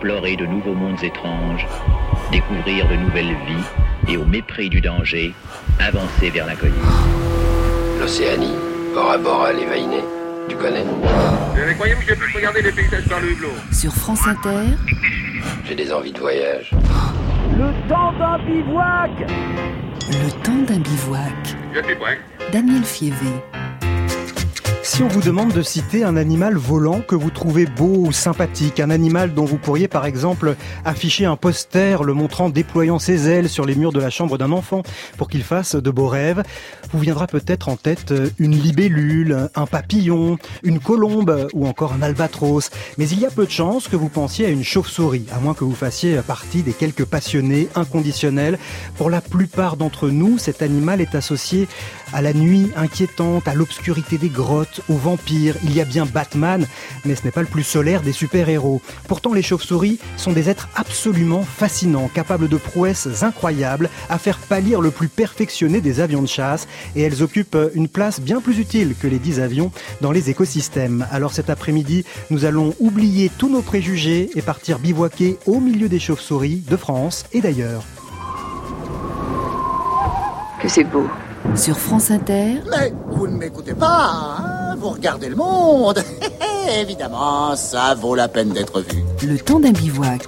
explorer de nouveaux mondes étranges, découvrir de nouvelles vies et au mépris du danger, avancer vers l'inconnu. L'Océanie, Bora Bora, les Vainés, tu connais? Croyez-vous que je puisse regarder les paysages par le hublot Sur France Inter, J'ai des envies de voyage. Le temps d'un bivouac le temps d'un bivouac. Je suis prêt. Daniel Fievé. Si on vous demande de citer un animal volant que vous trouvez beau ou sympathique, un animal dont vous pourriez par exemple afficher un poster le montrant déployant ses ailes sur les murs de la chambre d'un enfant pour qu'il fasse de beaux rêves, vous viendra peut-être en tête une libellule, un papillon, une colombe ou encore un albatros. Mais il y a peu de chances que vous pensiez à une chauve-souris, à moins que vous fassiez partie des quelques passionnés inconditionnels. Pour la plupart d'entre nous, cet animal est associé à la nuit inquiétante, à l'obscurité des grottes, aux vampires. Il y a bien Batman, mais ce n'est pas le plus solaire des super-héros. Pourtant, les chauves-souris sont des êtres absolument fascinants, capables de prouesses incroyables, à faire pâlir le plus perfectionné des avions de chasse, et elles occupent une place bien plus utile que les dix avions dans les écosystèmes. Alors cet après-midi, nous allons oublier tous nos préjugés et partir bivouaquer au milieu des chauves-souris de France et d'ailleurs. Que c'est beau. Sur France Inter, Mais vous ne m'écoutez pas, hein vous regardez le monde. Évidemment, ça vaut la peine d'être vu. le temps d'un bivouac.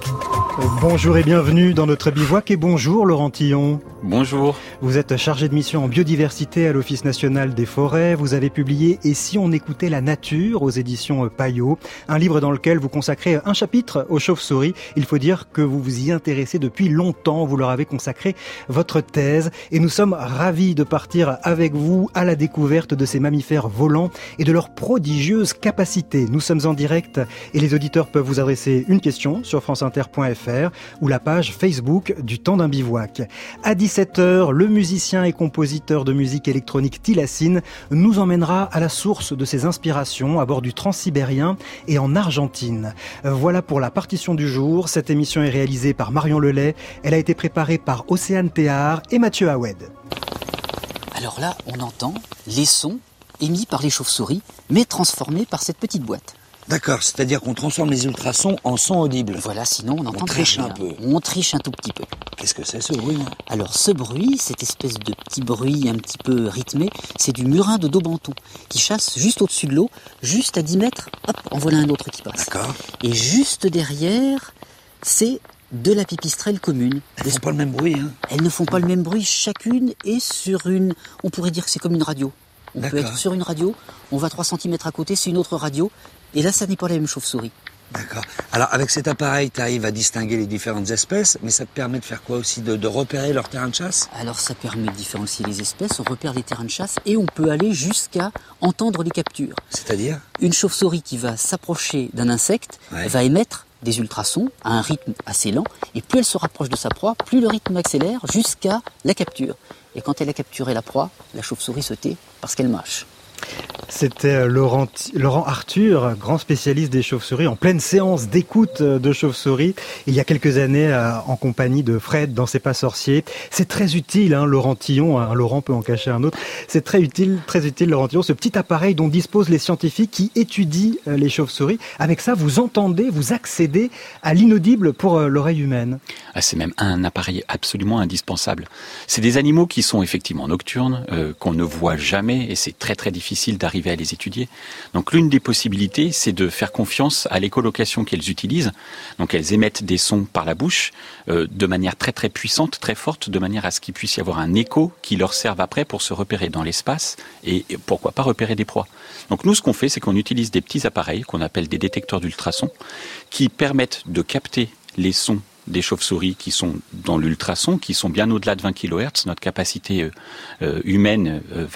Bonjour et bienvenue dans notre bivouac et bonjour Laurent Tillon. Bonjour. Vous êtes chargé de mission en biodiversité à l'Office national des forêts. Vous avez publié Et si on écoutait la nature aux éditions Payot, un livre dans lequel vous consacrez un chapitre aux chauves-souris. Il faut dire que vous vous y intéressez depuis longtemps. Vous leur avez consacré votre thèse et nous sommes ravis de partir avec vous à la découverte de ces mammifères volants et de leurs prodigieuses capacités. Nous sommes en direct et les auditeurs peuvent vous adresser une question sur franceinter.fr ou la page Facebook du temps d'un bivouac. À 17h, le musicien et compositeur de musique électronique Tilassine nous emmènera à la source de ses inspirations à bord du Transsibérien et en Argentine. Voilà pour la partition du jour. Cette émission est réalisée par Marion Lelay. Elle a été préparée par Océane Théard et Mathieu Hawed. Alors là, on entend les sons émis par les chauves-souris, mais transformés par cette petite boîte. D'accord, c'est-à-dire qu'on transforme les ultrasons en sons audibles. Voilà, sinon on entend triche rien. un peu. On triche un tout petit peu. Qu'est-ce que c'est ce bruit là? Alors ce bruit, cette espèce de petit bruit un petit peu rythmé, c'est du murin de Daubenton qui chasse juste au-dessus de l'eau, juste à 10 mètres, hop, en voilà un autre qui passe. D'accord. Et juste derrière, c'est de la pipistrelle commune. Elles font pas le même bruit, hein Elles ne font pas le même bruit, chacune est sur une... On pourrait dire que c'est comme une radio. On peut être sur une radio, on va 3 cm à côté, c'est une autre radio, et là ça n'est pas la même chauve-souris. D'accord. Alors avec cet appareil, tu arrives à distinguer les différentes espèces, mais ça te permet de faire quoi aussi de, de repérer leur terrain de chasse? Alors ça permet de différencier les espèces, on repère les terrains de chasse et on peut aller jusqu'à entendre les captures. C'est-à-dire? Une chauve-souris qui va s'approcher d'un insecte Ouais. va émettre des ultrasons à un rythme assez lent et plus elle se rapproche de sa proie, plus le rythme accélère jusqu'à la capture. Et quand elle a capturé la proie, la chauve-souris se tait parce qu'elle mâche. C'était euh, Laurent, Laurent Arthur, grand spécialiste des chauves-souris, en pleine séance d'écoute euh, de chauves-souris, il y a quelques années euh, en compagnie de Fred dans C'est pas sorcier. C'est très utile, hein, Laurent Tillon, Laurent peut en cacher un autre, c'est très utile, très utile Laurent Tillon, ce petit appareil dont disposent les scientifiques qui étudient les chauves-souris. Avec ça, vous entendez, vous accédez à l'inaudible pour l'oreille humaine. Ah, c'est même un appareil absolument indispensable. C'est des animaux qui sont effectivement nocturnes, qu'on ne voit jamais, et c'est très très difficile d'arriver à les étudier. Donc l'une des possibilités, c'est de faire confiance à l'écolocation qu'elles utilisent. Donc elles émettent des sons par la bouche euh, de manière très très puissante, très forte, de manière à ce qu'il puisse y avoir un écho qui leur serve après pour se repérer dans l'espace et et pourquoi pas repérer des proies. Donc nous, ce qu'on fait, c'est qu'on utilise des petits appareils qu'on appelle des détecteurs d'ultrasons qui permettent de capter les sons des chauves-souris qui sont dans l'ultrason, qui sont bien au-delà de 20 kHz. Notre capacité euh, euh, humaine euh,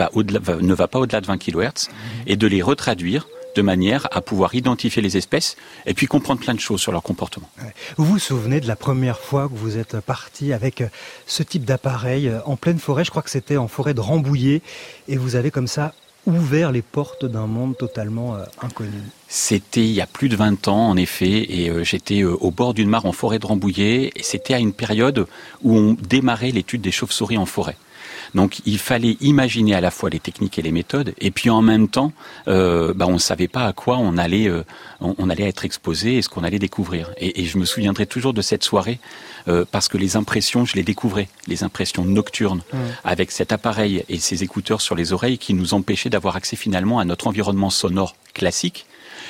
ne va pas au-delà de 20 kHz, et de les retraduire de manière à pouvoir identifier les espèces et puis comprendre plein de choses sur leur comportement. Vous vous souvenez de la première fois que vous êtes parti avec ce type d'appareil en pleine forêt, je crois que c'était en forêt de Rambouillet, et vous avez comme ça ouvert les portes d'un monde totalement inconnu. C'était il y a plus de 20 ans, en effet, et euh, j'étais euh, au bord d'une mare en forêt de Rambouillet, et c'était à une période où on démarrait l'étude des chauves-souris en forêt. Donc il fallait imaginer à la fois les techniques et les méthodes, et puis en même temps, euh, bah, on ne savait pas à quoi on allait, euh, on, allait être exposé et ce qu'on allait découvrir. Et, et, je me souviendrai toujours de cette soirée euh, parce que les impressions, je les découvrais, les impressions nocturnes, mmh. avec cet appareil et ces écouteurs sur les oreilles qui nous empêchaient d'avoir accès finalement à notre environnement sonore classique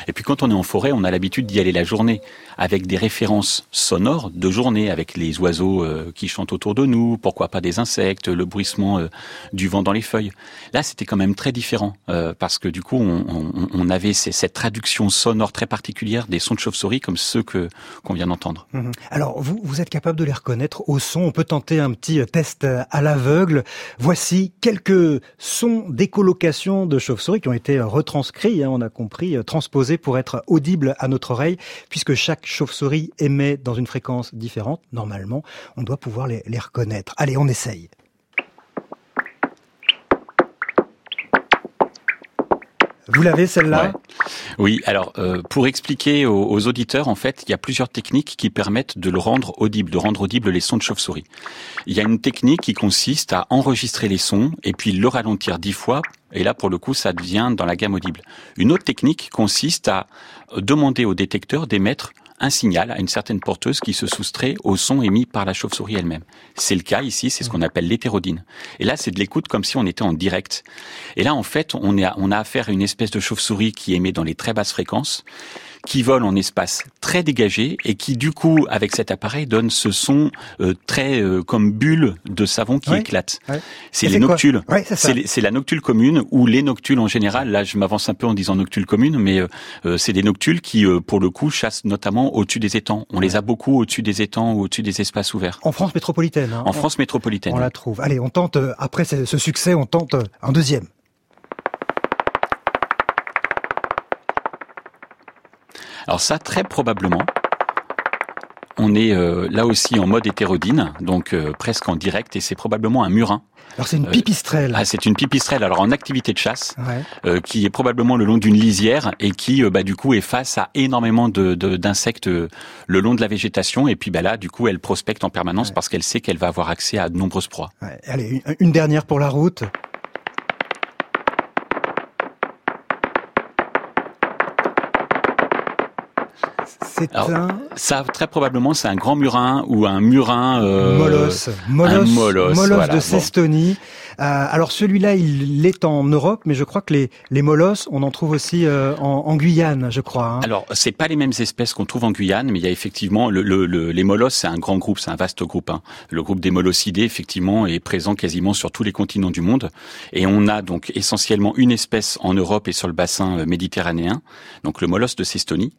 et puis quand on est en forêt, on a l'habitude d'y aller la journée avec des références sonores de journée, avec les oiseaux euh, qui chantent autour de nous, pourquoi pas des insectes, le bruissement euh, du vent dans les feuilles. Là, c'était quand même très différent euh, parce que du coup, on, avait cette traduction sonore très particulière des sons de chauve-souris comme ceux que qu'on vient d'entendre. Mmh. Alors, vous, vous êtes capable de les reconnaître au son. On peut tenter un petit test à l'aveugle. Voici quelques sons d'écolocation de chauve-souris qui ont été retranscrits, hein, on a compris, transposés pour être audible à notre oreille, puisque chaque chauve-souris émet dans une fréquence différente. Normalement, on doit pouvoir les, reconnaître. Allez, on essaye. Vous l'avez celle-là? Oui, alors euh, pour expliquer aux, auditeurs, en fait, il y a plusieurs techniques qui permettent de le rendre audible, de rendre audible les sons de chauve-souris. Il y a une technique qui consiste à enregistrer les sons et puis le ralentir dix fois et là, pour le coup, ça devient dans la gamme audible. Une autre technique consiste à demander au détecteur d'émettre un signal à une certaine porteuse qui se soustrait au son émis par la chauve-souris elle-même. C'est le cas ici, c'est ce qu'on appelle l'hétérodine. Et là, c'est de l'écoute comme si on était en direct. Et là, en fait, on, est, on a affaire à une espèce de chauve-souris qui émet dans les très basses fréquences qui vole en espace très dégagé et qui du coup avec cet appareil donne ce son euh, très euh, comme bulle de savon qui ouais, éclate. Ouais. C'est les noctules. Ouais, c'est la noctule commune ou les noctules en général. Là, je m'avance un peu en disant noctule commune, mais euh, c'est des noctules qui pour le coup chassent notamment au-dessus des étangs. On les a beaucoup au-dessus des étangs ou au-dessus des espaces ouverts. En France métropolitaine. Hein, en France métropolitaine. On la trouve. Allez, on tente après ce succès, on tente un deuxième. Alors ça, très probablement, on est euh, là aussi en mode hétérodine, donc euh, presque en direct, et c'est probablement un murin. Alors c'est une pipistrelle. Euh, ah, c'est une pipistrelle. Alors en activité de chasse, ouais. euh, qui est probablement le long d'une lisière et qui, euh, bah, du coup, est face à énormément de, d'insectes de, le long de la végétation. Et puis, bah là, du coup, elle prospecte en permanence ouais. parce qu'elle sait qu'elle va avoir accès à de nombreuses proies. Ouais. Allez, une, une dernière pour la route. Alors, un... Ça, très probablement, c'est un grand murin ou un murin... Euh, molosse. Molosse, un molosse, molosse voilà, de Cestonie. Bon. Euh, alors celui-là, il est en Europe, mais je crois que les, les molosses, on en trouve aussi euh, en, Guyane, je crois. Hein. Alors, c'est pas les mêmes espèces qu'on trouve en Guyane, mais il y a effectivement... Le, le, le les molosses, c'est un grand groupe, c'est un vaste groupe. Hein. Le groupe des molossidés, effectivement, est présent quasiment sur tous les continents du monde. Et on a donc essentiellement une espèce en Europe et sur le bassin euh, méditerranéen, donc le molosse de Cestonie,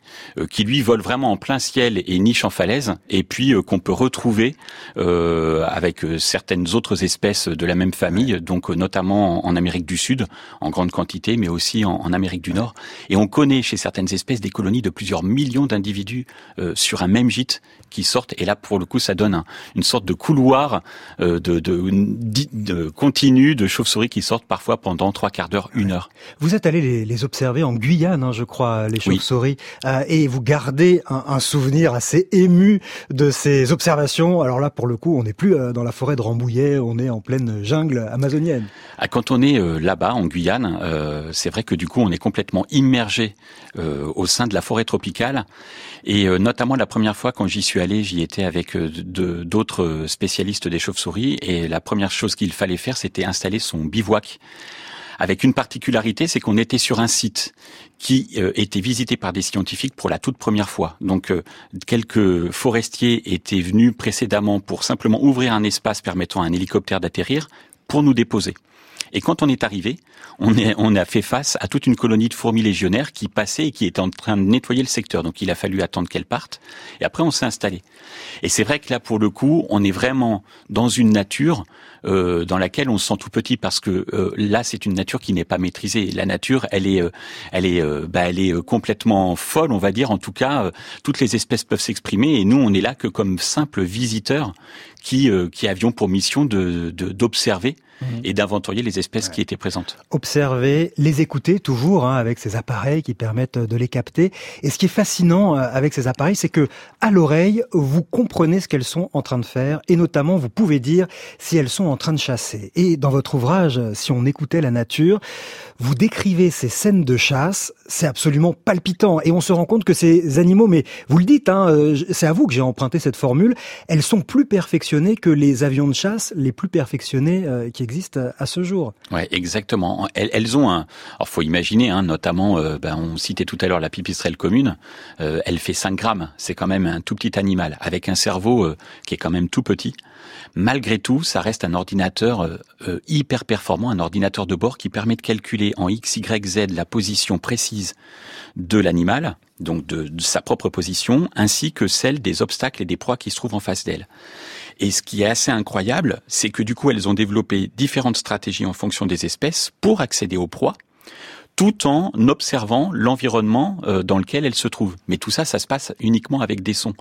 qui lui vole vraiment en plein ciel et niche en falaise, et puis euh, qu'on peut retrouver euh, avec certaines autres espèces de la même famille, donc notamment en Amérique du Sud, en grande quantité, mais aussi en, en Amérique du Nord. Et on connaît chez certaines espèces des colonies de plusieurs millions d'individus euh, sur un même gîte qui sortent. Et là, pour le coup, ça donne un, une sorte de couloir euh, de, de, de, de, continu de chauves-souris qui sortent parfois pendant trois quarts d'heure, une heure. Vous êtes allé les, les observer en Guyane, hein, je crois, les chauves-souris, oui. euh, et vous gardez un, un, souvenir assez ému de ces observations. Alors là, pour le coup, on n'est plus euh, dans la forêt de Rambouillet, on est en pleine jungle amazonienne. Ah, quand on est là-bas, en Guyane, euh, c'est vrai que du coup, on est complètement immergé au sein de la forêt tropicale. Et notamment la première fois quand j'y suis j'y étais avec d'autres spécialistes des chauves-souris. Et la première chose qu'il fallait faire, c'était installer son bivouac avec une particularité, c'est qu'on était sur un site qui euh, était visité par des scientifiques pour la toute première fois. Donc euh, quelques forestiers étaient venus précédemment pour simplement ouvrir un espace permettant à un hélicoptère d'atterrir pour nous déposer. Et quand on est arrivé, on, est, on a fait face à toute une colonie de fourmis légionnaires qui passaient et qui étaient en train de nettoyer le secteur. Donc il a fallu attendre qu'elles partent. Et après, on s'est installé. Et c'est vrai que là, pour le coup, on est vraiment dans une nature euh, dans laquelle on se sent tout petit parce que euh, là c'est une nature qui n'est pas maîtrisée. La nature, elle est, euh, elle est, bah, elle est complètement folle, on va dire. En tout cas, toutes les espèces peuvent s'exprimer et nous on est là que comme simples visiteurs qui, qui avions pour mission de d'observer Mhm. et d'inventorier les espèces qui étaient présentes. Observer, les écouter toujours hein, avec ces appareils qui permettent de les capter. Et ce qui est fascinant euh, avec ces appareils, c'est que à l'oreille, vous comprenez ce qu'elles sont en train de faire et notamment vous pouvez dire si elles sont en train de chasser. Et dans votre ouvrage, si on écoutait la nature, vous décrivez ces scènes de chasse, c'est absolument palpitant et on se rend compte que ces animaux, mais vous le dites, hein, euh, c'est à vous que j'ai emprunté cette formule, elles sont plus perfectionnées que les avions de chasse les plus perfectionnés euh, qui existe à ce jour. Ouais, exactement. Elles, ont un. Alors, faut imaginer, hein, notamment, euh, ben, on citait tout à l'heure la pipistrelle commune. Euh, elle fait 5 grammes. C'est quand même un tout petit animal avec un cerveau qui est quand même tout petit. Malgré tout, ça reste un ordinateur hyper performant, un ordinateur de bord qui permet de calculer en x, y, z la position précise de l'animal, donc de, de sa propre position, ainsi que celle des obstacles et des proies qui se trouvent en face d'elle. Et ce qui est assez incroyable, c'est que du coup, elles ont développé différentes stratégies en fonction des espèces pour accéder aux proies tout en observant l'environnement euh, dans lequel elles se trouvent. Mais tout ça, ça se passe uniquement avec des sons.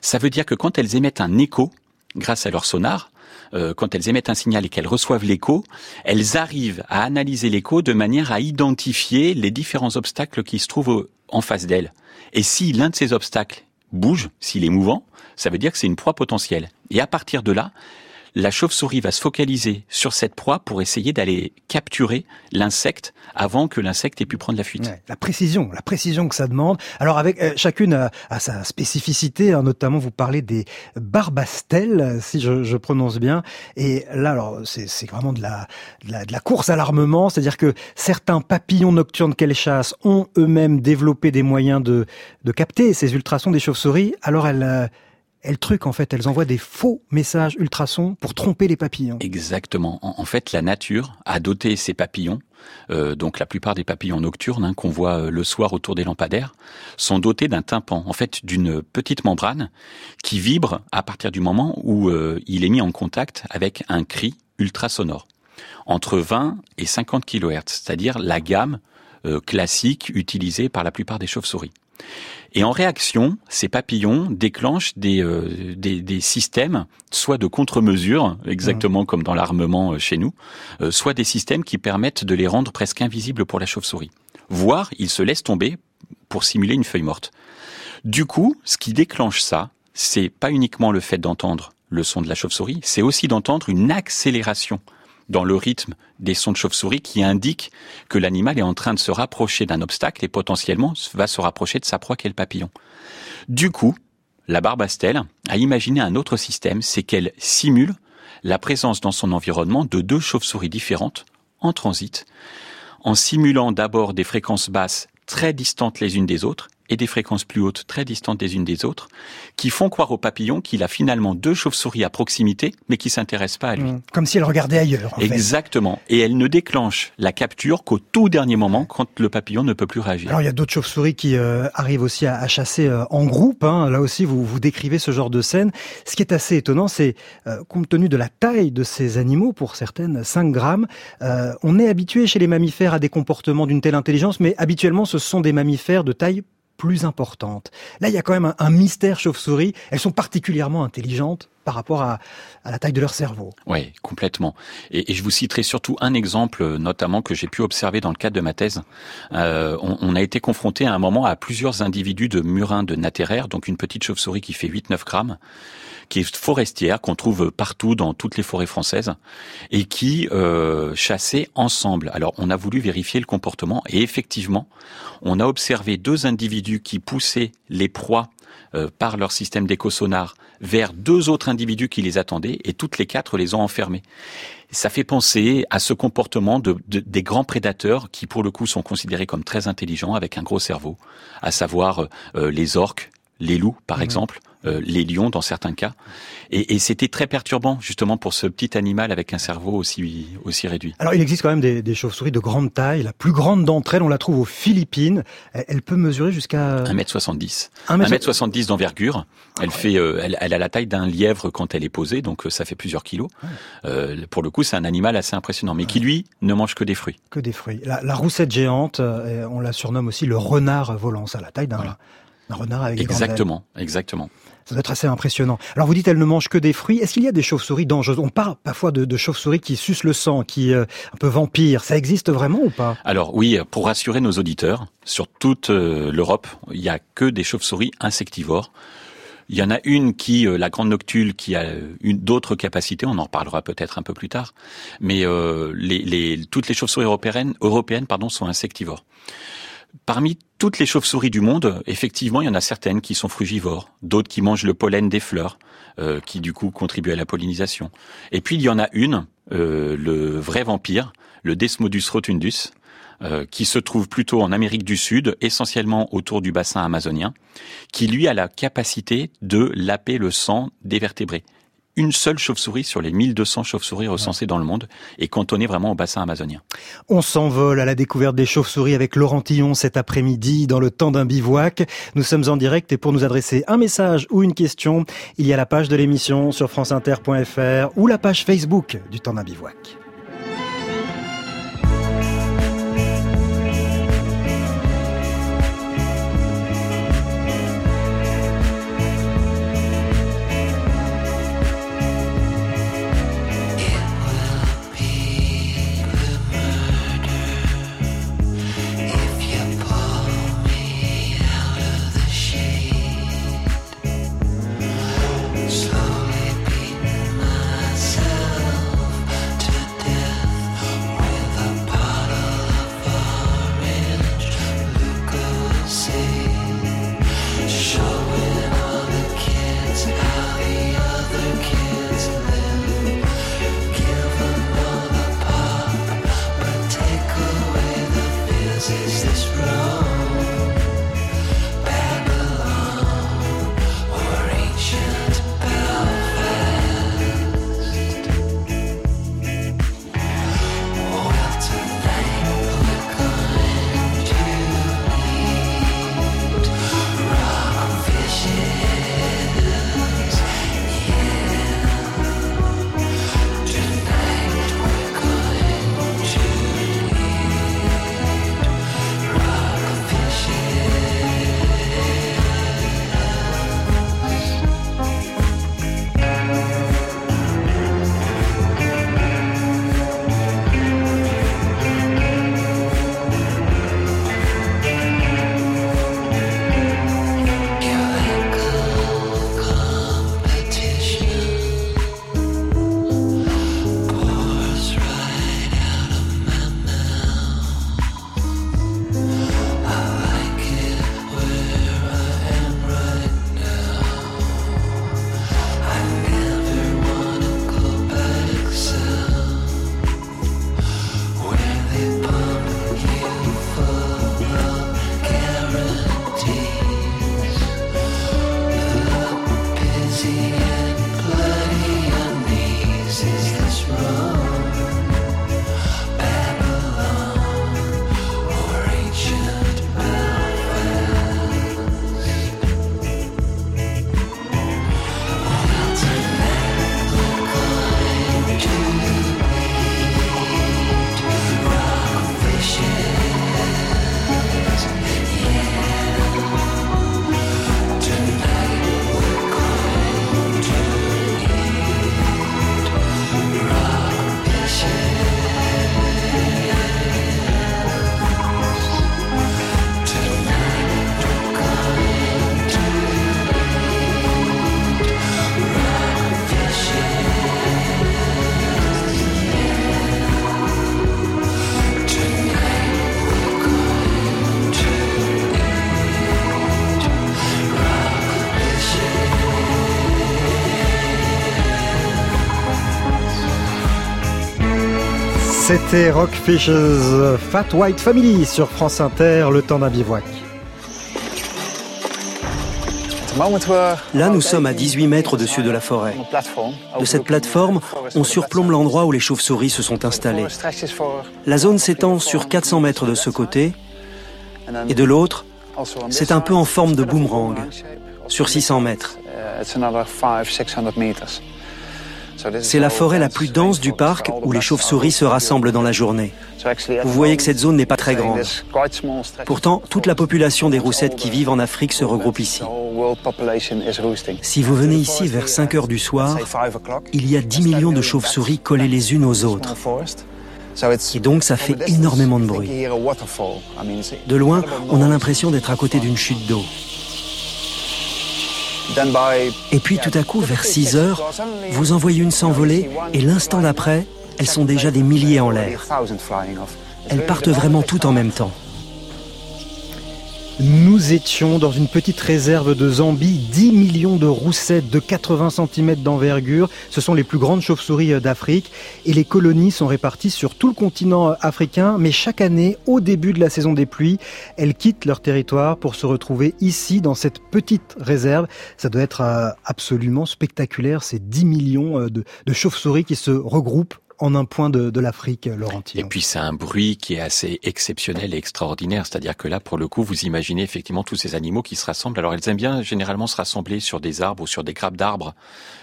Ça veut dire que quand elles émettent un écho, grâce à leur sonar, euh, quand elles émettent un signal et qu'elles reçoivent l'écho, elles arrivent à analyser l'écho de manière à identifier les différents obstacles qui se trouvent en face d'elles. Et si l'un de ces obstacles bouge, s'il est mouvant, ça veut dire que c'est une proie potentielle. Et à partir de là, la chauve-souris va se focaliser sur cette proie pour essayer d'aller capturer l'insecte avant que l'insecte ait pu prendre la fuite. la précision, la précision que ça demande. Alors avec euh, chacune a, sa spécificité, hein, notamment vous parlez des barbastelles, si je, prononce bien. Et là, alors c'est vraiment de la, course à l'armement, c'est-à-dire que certains papillons nocturnes qu'elles chassent ont eux-mêmes développé des moyens de, de capter ces ultrasons des chauves-souris. Alors elles euh, elles truquent en fait, elles envoient des faux messages ultrasons pour tromper les papillons. Exactement. En, fait, la nature a doté ces papillons, euh, donc la plupart des papillons nocturnes hein, qu'on voit euh, le soir autour des lampadaires, sont dotés d'un tympan, en fait d'une petite membrane qui vibre à partir du moment où euh, il est mis en contact avec un cri ultrasonore, entre 20 et 50 kHz, c'est-à-dire la gamme classique utilisée par la plupart des chauves-souris. Et en réaction, ces papillons déclenchent des, euh, des, des, systèmes, soit de contre-mesures, exactement comme dans l'armement euh, chez nous, euh, soit des systèmes qui permettent de les rendre presque invisibles pour la chauve-souris. Voire, ils se laissent tomber pour simuler une feuille morte. Du coup, ce qui déclenche ça, c'est pas uniquement le fait d'entendre le son de la chauve-souris, c'est aussi d'entendre une accélération dans le rythme des sons de chauve-souris qui indiquent que l'animal est en train de se rapprocher d'un obstacle et potentiellement va se rapprocher de sa proie qu'est le papillon. Du coup, la barbastelle a imaginé un autre système, c'est qu'elle simule la présence dans son environnement de deux chauves-souris différentes en transit, en simulant d'abord des fréquences basses très distantes les unes des autres et des fréquences plus hautes très distantes des unes des autres, qui font croire au papillon qu'il a finalement deux chauves-souris à proximité, mais qui s'intéressent pas à lui. Mmh. Comme si elle regardait ailleurs. Exactement. Et elle ne déclenche la capture qu'au tout dernier moment, quand le papillon ne peut plus réagir. Alors il y a d'autres chauves-souris qui euh, arrivent aussi à, chasser euh, en groupe. Hein. Là aussi, vous, vous décrivez ce genre de scène. Ce qui est assez étonnant, c'est euh, compte tenu de la taille de ces animaux, pour certaines 5 grammes, on est habitué chez les mammifères à des comportements d'une telle intelligence, mais habituellement, ce sont des mammifères de taille plus importante. Là, il y a quand même un, mystère chauve-souris. Elles sont particulièrement intelligentes par rapport à, la taille de leur cerveau. Oui, complètement. Et, je vous citerai surtout un exemple, notamment que j'ai pu observer dans le cadre de ma thèse. Euh, on, a été confronté à un moment à plusieurs individus de murins de natéraire, donc une petite chauve-souris qui fait 8-9 grammes, qui est forestière, qu'on trouve partout dans toutes les forêts françaises, et qui euh, chassaient ensemble. Alors on a voulu vérifier le comportement, et effectivement, on a observé deux individus qui poussaient les proies euh, par leur système d'éco-sonar vers deux autres individus qui les attendaient, et toutes les quatre les ont enfermés. Ça fait penser à ce comportement de, des grands prédateurs qui, pour le coup, sont considérés comme très intelligents avec un gros cerveau, à savoir euh, les orques, les loups, par exemple, euh, les lions dans certains cas. Et, et c'était très perturbant justement pour ce petit animal avec un cerveau aussi aussi réduit. Alors il existe quand même des, des chauves-souris de grande taille. La plus grande d'entre elles, on la trouve aux Philippines. Elle, elle peut mesurer jusqu'à 1m70. 1m70 1m70 d'envergure. Elle fait, euh, elle, elle a la taille d'un lièvre quand elle est posée, donc euh, ça fait plusieurs kilos. Euh, pour le coup, c'est un animal assez impressionnant, mais qui lui ne mange que des fruits. que des fruits. La, la roussette géante, on la surnomme aussi le renard volant. Ça a la taille d'un renard avec des. Exactement, exactement. Ça doit être assez impressionnant. Alors vous dites elle ne mange que des fruits. Est-ce qu'il y a des chauves-souris dangereuses? On parle parfois de, chauves-souris qui sucent le sang, qui euh, un peu vampires. Ça existe vraiment ou pas? Alors oui, pour rassurer nos auditeurs, sur toute euh, l'Europe, il y a que des chauves-souris insectivores. Il y en a une qui, euh, la grande noctule, qui a euh, une d'autres capacités. On en reparlera peut-être un peu plus tard. Mais euh, les, les- toutes les chauves-souris européennes, européennes, pardon, sont insectivores. Parmi toutes les chauves-souris du monde, effectivement, il y en a certaines qui sont frugivores, d'autres qui mangent le pollen des fleurs, euh, qui du coup contribuent à la pollinisation. Et puis il y en a une, euh, le vrai vampire, le Desmodus rotundus, euh, qui se trouve plutôt en Amérique du Sud, essentiellement autour du bassin amazonien, qui lui a la capacité de laper le sang des vertébrés. Une seule chauve-souris sur les 1200 chauves-souris recensées dans le monde est cantonnée vraiment au bassin amazonien. On s'envole à la découverte des chauves-souris avec Laurent Tillon cet après-midi dans le temps d'un bivouac. Nous sommes en direct et pour nous adresser un message ou une question, il y a la page de l'émission sur franceinter.fr ou la page Facebook du temps d'un bivouac. C'était Rockfish's Fat White Family sur France Inter, le temps d'un bivouac. Là, nous sommes à 18 mètres au-dessus de la forêt. De cette plateforme, on surplombe l'endroit où les chauves-souris se sont installées. La zone s'étend sur 400 mètres de ce côté, et de l'autre, c'est un peu en forme de boomerang, sur 600 mètres. C'est la forêt la plus dense du parc où les chauves-souris se rassemblent dans la journée. Vous voyez que cette zone n'est pas très grande. Pourtant, toute la population des roussettes qui vivent en Afrique se regroupe ici. Si vous venez ici vers 5 heures du soir, il y a 10 millions de chauves-souris collées les unes aux autres. Et donc ça fait énormément de bruit. De loin, on a l'impression d'être à côté d'une chute d'eau. Et puis tout à coup, vers 6 heures, vous en voyez une s'envoler et l'instant d'après, elles sont déjà des milliers en l'air. Elles partent vraiment toutes en même temps. Nous étions dans une petite réserve de Zambie, 10 millions de roussettes de 80 cm d'envergure. Ce sont les plus grandes chauves-souris d'Afrique et les colonies sont réparties sur tout le continent africain. Mais chaque année, au début de la saison des pluies, elles quittent leur territoire pour se retrouver ici, dans cette petite réserve. Ça doit être euh, absolument spectaculaire, ces 10 millions euh, de chauves-souris qui se regroupent en un point de, de l'Afrique, Laurentien. Et puis c'est un bruit qui est assez exceptionnel et extraordinaire. C'est-à-dire que là, pour le coup, vous imaginez effectivement tous ces animaux qui se rassemblent. Alors elles aiment bien généralement se rassembler sur des arbres ou sur des grappes d'arbres,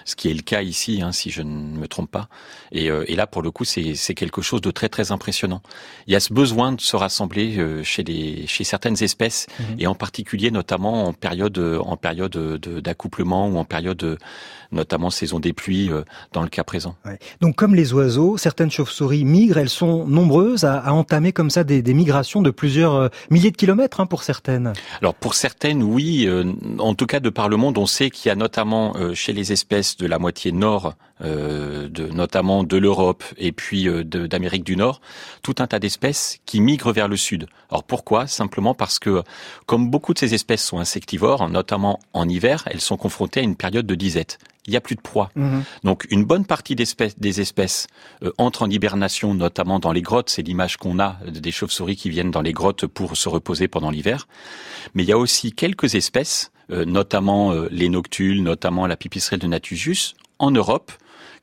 ce qui est le cas ici, hein, si je ne me trompe pas. Et, euh, et là, pour le coup, c'est quelque chose de très très impressionnant. Il y a ce besoin de se rassembler euh, chez, certaines espèces, mhm. et en particulier notamment en période, en période d'accouplement ou en période notamment saison des pluies euh, dans le cas présent. Ouais. Donc comme les oiseaux, certaines chauves-souris migrent, elles sont nombreuses à, entamer comme ça des, migrations de plusieurs euh, milliers de kilomètres hein, pour certaines. Alors pour certaines, oui. Euh, en tout cas, de par le monde, on sait qu'il y a notamment chez les espèces de la moitié nord, euh, notamment de l'Europe et puis d'Amérique du Nord, tout un tas d'espèces qui migrent vers le sud. Alors pourquoi? Simplement parce que, comme beaucoup de ces espèces sont insectivores, notamment en hiver, elles sont confrontées à une période de disette il n'y a plus de proie. Mmh. Donc une bonne partie des espèces, des espèces euh, entrent en hibernation, notamment dans les grottes. C'est l'image qu'on a des chauves-souris qui viennent dans les grottes pour se reposer pendant l'hiver. Mais il y a aussi quelques espèces, euh, notamment euh, les noctules, notamment la pipistrelle de Natujus, en Europe,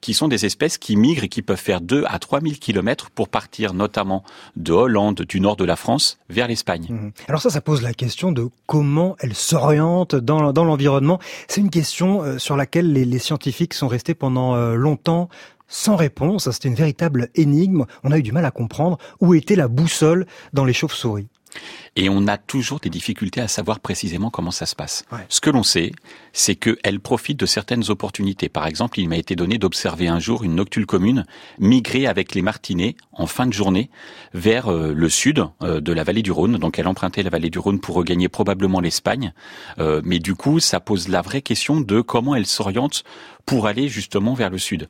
qui sont des espèces qui migrent et qui peuvent faire 2 à 3 000 kilomètres pour partir notamment de Hollande, du nord de la France, vers l'Espagne. Mmh. Alors ça, ça pose la question de comment elles s'orientent dans, dans l'environnement. C'est une question euh, sur laquelle les, les, scientifiques sont restés pendant euh, longtemps sans réponse. C'était une véritable énigme. On a eu du mal à comprendre où était la boussole dans les chauves-souris. Et on a toujours des difficultés à savoir précisément comment ça se passe. Ouais. Ce que l'on sait, c'est qu'elle profite de certaines opportunités. Par exemple, il m'a été donné d'observer un jour une noctule commune migrer avec les martinets en fin de journée vers euh, le sud euh, de la vallée du Rhône. Donc elle empruntait la vallée du Rhône pour regagner probablement l'Espagne. Euh, mais du coup, ça pose la vraie question de comment elle s'oriente pour aller justement vers le sud.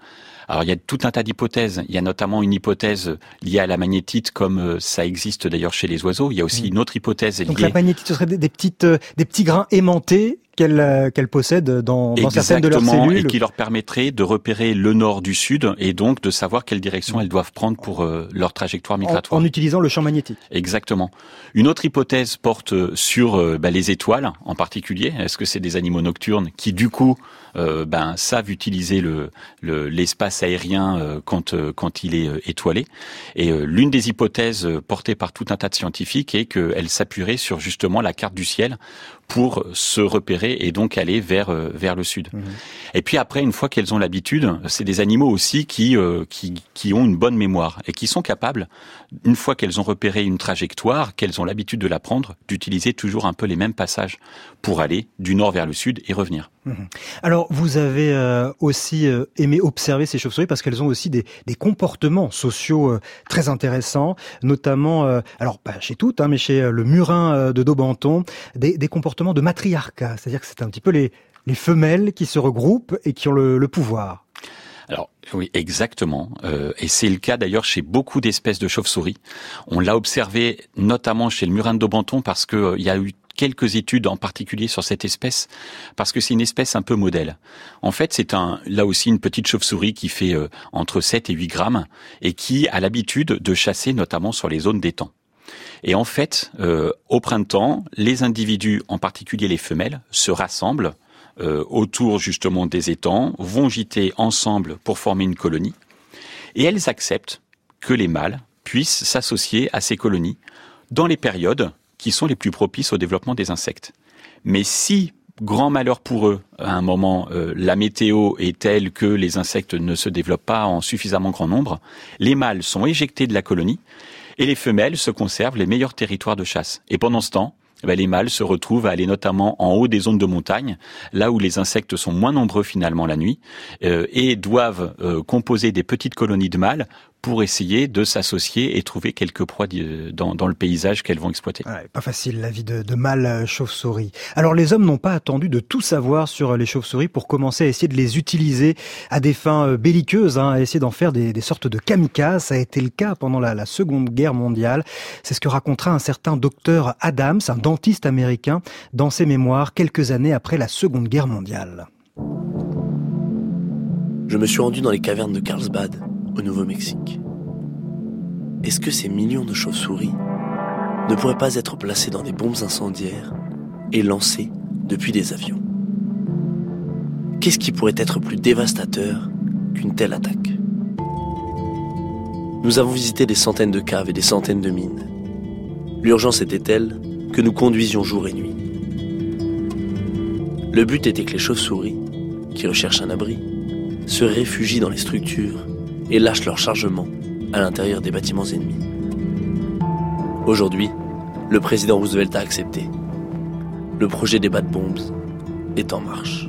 Alors il y a tout un tas d'hypothèses. Il y a notamment une hypothèse liée à la magnétite, comme euh, ça existe d'ailleurs chez les oiseaux. Il y a aussi mmh. une autre hypothèse liée. Donc la magnétite, ce serait des, des petites, euh, des petits grains aimantés qu'elles euh, qu possèdent dans, dans certaines de leurs cellules. et qui leur permettrait de repérer le nord du sud et donc de savoir quelle direction elles doivent prendre pour euh, leur trajectoire migratoire. En, en, utilisant le champ magnétique. Exactement. Une autre hypothèse porte sur euh, bah, les étoiles en particulier. Est-ce que c'est des animaux nocturnes qui du coup euh, ben, savent utiliser le, l'espace le, aérien quand, quand il est étoilé? Et l'une des hypothèses portées par tout un tas de scientifiques est qu'elle s'appuierait sur justement la carte du ciel pour se repérer et donc aller vers euh, vers le sud. Mmh. Et puis après, une fois qu'elles ont l'habitude, c'est des animaux aussi qui, euh, qui qui ont une bonne mémoire et qui sont capables, une fois qu'elles ont repéré une trajectoire, qu'elles ont l'habitude de la prendre, d'utiliser toujours un peu les mêmes passages pour aller du nord vers le sud et revenir. Mmh. Alors vous avez euh, aussi euh, aimé observer ces chauves-souris parce qu'elles ont aussi des, des comportements sociaux euh, très intéressants, notamment, alors pas chez toutes, hein, mais chez le murin de Daubenton, des, des comportements de matriarcat, c'est-à-dire que c'est un petit peu les, les femelles qui se regroupent et qui ont le, le pouvoir. Alors oui, exactement. Euh, et c'est le cas d'ailleurs chez beaucoup d'espèces de chauves-souris. On l'a observé notamment chez le murin de Daubenton parce qu'il euh, y a eu quelques études en particulier sur cette espèce parce que c'est une espèce un peu modèle. En fait, c'est un là aussi une petite chauve-souris qui fait euh, entre 7 et 8 grammes et qui a l'habitude de chasser notamment sur les zones d'étang. Et en fait, euh, au printemps, les individus, en particulier les femelles, se rassemblent euh, autour justement des étangs, vont gîter ensemble pour former une colonie, et elles acceptent que les mâles puissent s'associer à ces colonies dans les périodes qui sont les plus propices au développement des insectes. Mais si grand malheur pour eux, à un moment, euh, la météo est telle que les insectes ne se développent pas en suffisamment grand nombre, les mâles sont éjectés de la colonie et les femelles se conservent les meilleurs territoires de chasse. Et pendant ce temps, eh ben, les mâles se retrouvent à aller notamment en haut des zones de montagne, là où les insectes sont moins nombreux finalement la nuit, euh, et doivent euh, composer des petites colonies de mâles pour essayer de s'associer et trouver quelques proies dans, dans le paysage qu'elles vont exploiter. Ouais, pas facile la vie de, de mâles euh, chauve-souris. Alors les hommes n'ont pas attendu de tout savoir sur les chauves-souris pour commencer à essayer de les utiliser à des fins belliqueuses, hein, à essayer d'en faire des, des, sortes de kamikazes. Ça a été le cas pendant la, la Seconde Guerre mondiale. C'est ce que racontera un certain docteur Adams, un dentiste américain, dans ses mémoires quelques années après la Seconde Guerre mondiale. Je me suis rendu dans les cavernes de Carlsbad au Nouveau-Mexique. Est-ce que ces millions de chauves-souris ne pourraient pas être placés dans des bombes incendiaires et lancés depuis des avions? Qu'est-ce qui pourrait être plus dévastateur qu'une telle attaque? Nous avons visité des centaines de caves et des centaines de mines. L'urgence était telle que nous conduisions jour et nuit? Le but était que les chauves-souris, qui recherchent un abri, se réfugient dans les structures et lâchent leur chargement à l'intérieur des bâtiments ennemis. Aujourd'hui, le président Roosevelt a accepté. Le projet des Bad Bombs est en marche.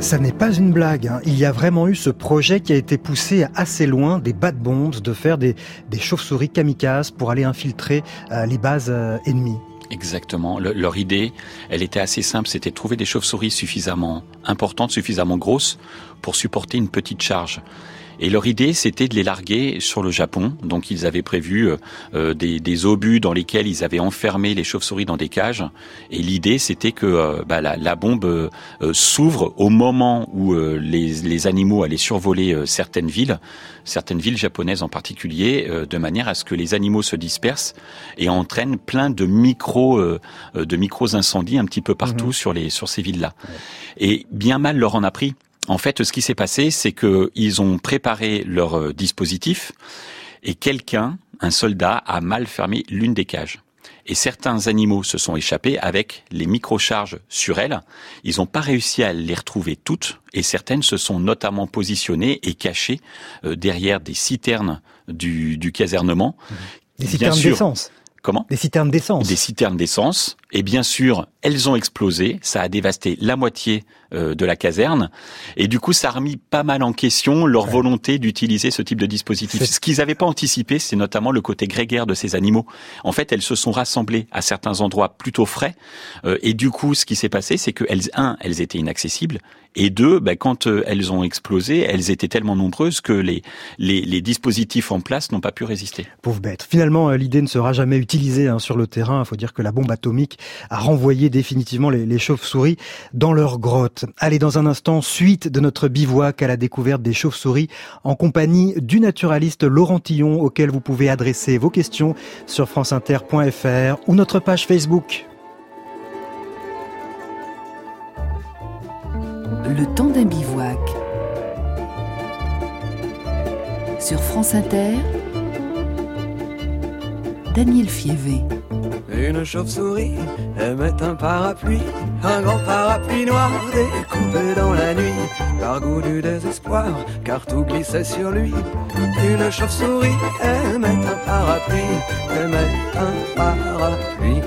Ça n'est pas une blague. Hein. Il y a vraiment eu ce projet qui a été poussé assez loin des bad bombs, de faire des, chauves-souris kamikazes pour aller infiltrer euh, les bases euh, ennemies. Exactement. Le, leur idée, elle était assez simple, c'était de trouver des chauves-souris suffisamment importantes, suffisamment grosses pour supporter une petite charge. Et leur idée, c'était de les larguer sur le Japon. Donc, ils avaient prévu euh, des, des, obus dans lesquels ils avaient enfermé les chauves-souris dans des cages. Et l'idée, c'était que euh, bah, la, la, bombe euh, s'ouvre au moment où euh, les, les, animaux allaient survoler euh, certaines villes, certaines villes japonaises en particulier, euh, de manière à ce que les animaux se dispersent et entraînent plein de micros, de micros incendies un petit peu partout mmh. sur les sur ces villes-là. Et bien mal leur en a pris. En fait, ce qui s'est passé, c'est qu'ils ont préparé leur euh, dispositif et quelqu'un, un soldat, a mal fermé l'une des cages. Et certains animaux se sont échappés avec les microcharges sur elles. Ils n'ont pas réussi à les retrouver toutes et certaines se sont notamment positionnées et cachées euh, derrière des citernes du, du casernement. Des citernes d'essence Comment? Des citernes d'essence. Des citernes d'essence. Et bien sûr, elles ont explosé. Ça a dévasté la moitié euh, de la caserne. Et du coup, ça a remis pas mal en question leur ouais. volonté d'utiliser ce type de dispositif. Ce qu'ils n'avaient pas anticipé, c'est notamment le côté grégaire de ces animaux. En fait, elles se sont rassemblées à certains endroits plutôt frais. Euh, et du coup, ce qui s'est passé, c'est que elles, un, elles étaient inaccessibles. Et deux, bah, quand euh, elles ont explosé, elles étaient tellement nombreuses que les, les, les dispositifs en place n'ont pas pu résister. Pauvre bête. Finalement, l'idée ne sera jamais utilisée hein, sur le terrain. Il faut dire que la bombe atomique a renvoyé définitivement les, les chauves-souris dans leur grotte. Allez, dans un instant, suite de notre bivouac à la découverte des chauves-souris en compagnie du naturaliste Laurent Tillon, auquel vous pouvez adresser vos questions sur franceinter.fr ou notre page Facebook. Le temps d'un bivouac. Sur France Inter, Daniel Fievé. Une chauve-souris aimait un parapluie, un grand parapluie noir découpé dans la nuit, par goût du désespoir, car tout glissait sur lui. Une chauve-souris aimait un parapluie, aimait un parapluie.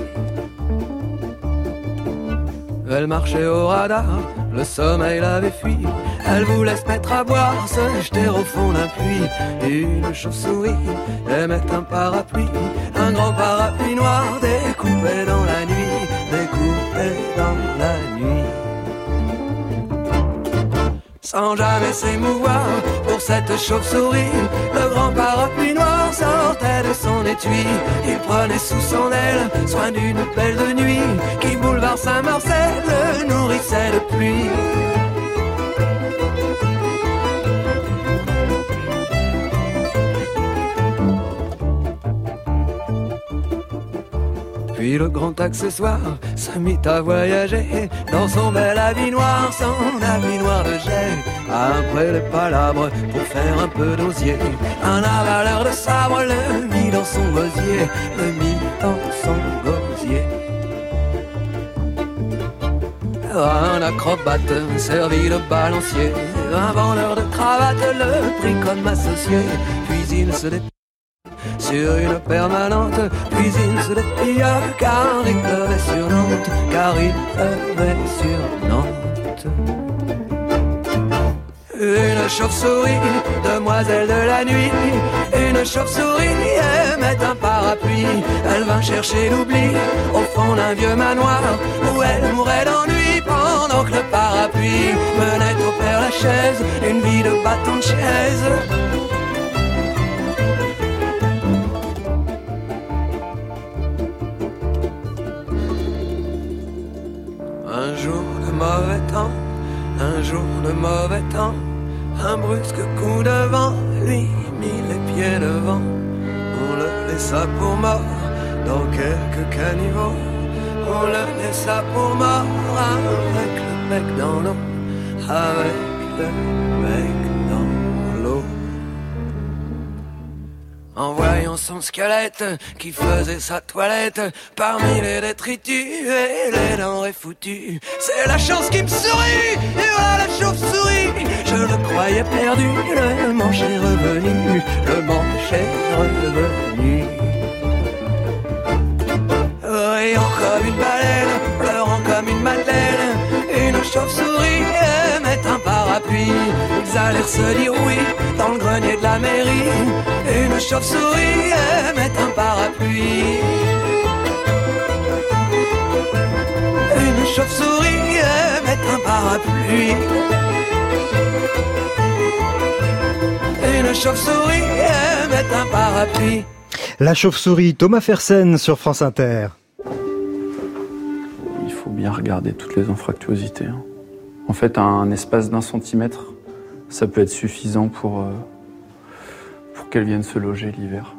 Elle marchait au radar, le sommeil l'avait fui. Elle voulait se mettre à boire, se jeter au fond d'un puits. Une chauve-souris aimait un parapluie, un grand parapluie noir découpé dans la nuit, découpé dans la nuit. Sans jamais s'émouvoir pour cette chauve-souris, le grand parapluie noir sortait de son étui. Il prenait sous son aile soin d'une belle de nuit qui boulevard Saint-Marcel le nourrissait de pluie. Grand accessoire se mit à voyager dans son bel habit noir, son habit noir de jet. Après les palabres pour faire un peu d'osier, un avaleur de sabre le mit dans son gosier, le mit dans son gosier. Un acrobate servi de balancier, un vendeur de cravates le prit comme associé, puis il se dépêcha sur une permanente, il se déplia car il pleuvait sur Nantes, car il pleuvait sur Nantes. Une chauve-souris, demoiselle de la nuit, une chauve-souris aimait un parapluie. Elle vint chercher l'oubli au fond d'un vieux manoir où elle mourait d'ennui pendant que le parapluie menait au père la chaise, une vie de bâton de chaise. Un jour de mauvais temps, un brusque coup de vent lui mit les pieds devant. On le laissa pour mort dans quelques caniveaux. On le laissa pour mort avec le mec dans l'eau, avec le mec En voyant son squelette qui faisait sa toilette parmi les détritus et les denrées foutues. C'est la chance qui me sourit, et voilà la chauve-souris. Je le croyais perdu, le manche est revenu, le manche est revenu. Riant comme une baleine, pleurant comme une madeleine, une chauve-souris aimait un parapluie. Allèrent se dire oui dans le grenier de la mairie. Une chauve-souris aimait un parapluie. Une chauve-souris aimait un parapluie. Une chauve-souris aimait un parapluie. La chauve-souris, Thomas Fersen sur France Inter. Il faut bien regarder toutes les anfractuosités. hein. En fait, un espace d'un centimètre, ça peut être suffisant pour, euh, pour qu'elle vienne se loger l'hiver.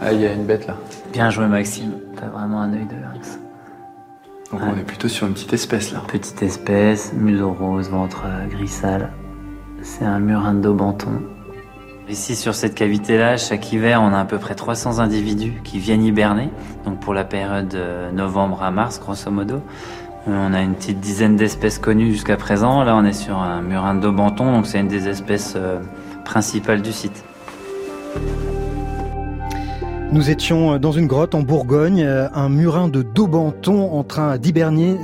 Ah, il y a une bête là. Bien joué Maxime, t'as vraiment un œil de lynx. Donc on est plutôt sur une petite espèce là. Petite espèce, museau rose, ventre euh, gris sale. C'est un murin daubenton. Ici sur cette cavité là, chaque hiver on a à peu près 300 individus qui viennent hiberner. Donc pour la période de novembre à mars grosso modo. Euh, On a une petite dizaine d'espèces connues jusqu'à présent. Là on est sur un murin daubenton, donc c'est une des espèces euh, principales du site. Nous étions dans une grotte en Bourgogne, euh, un murin de Daubenton en train d'hiberner,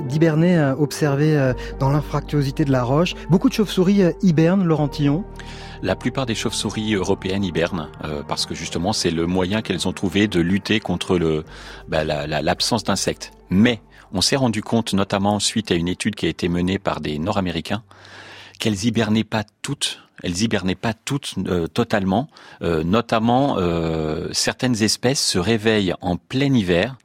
euh, observé euh, dans l'infractuosité de la roche. Beaucoup de chauves-souris euh, hibernent, Laurent Tillon. La plupart des chauves-souris européennes hibernent euh, parce que justement c'est le moyen qu'elles ont trouvé de lutter contre le bah, la- la- l'absence d'insectes. Mais on s'est rendu compte, notamment suite à une étude qui a été menée par des Nord-Américains, qu'elles hibernaient pas toutes. Elles hibernaient pas toutes euh, totalement. Euh, notamment, certaines espèces se réveillent en plein hiver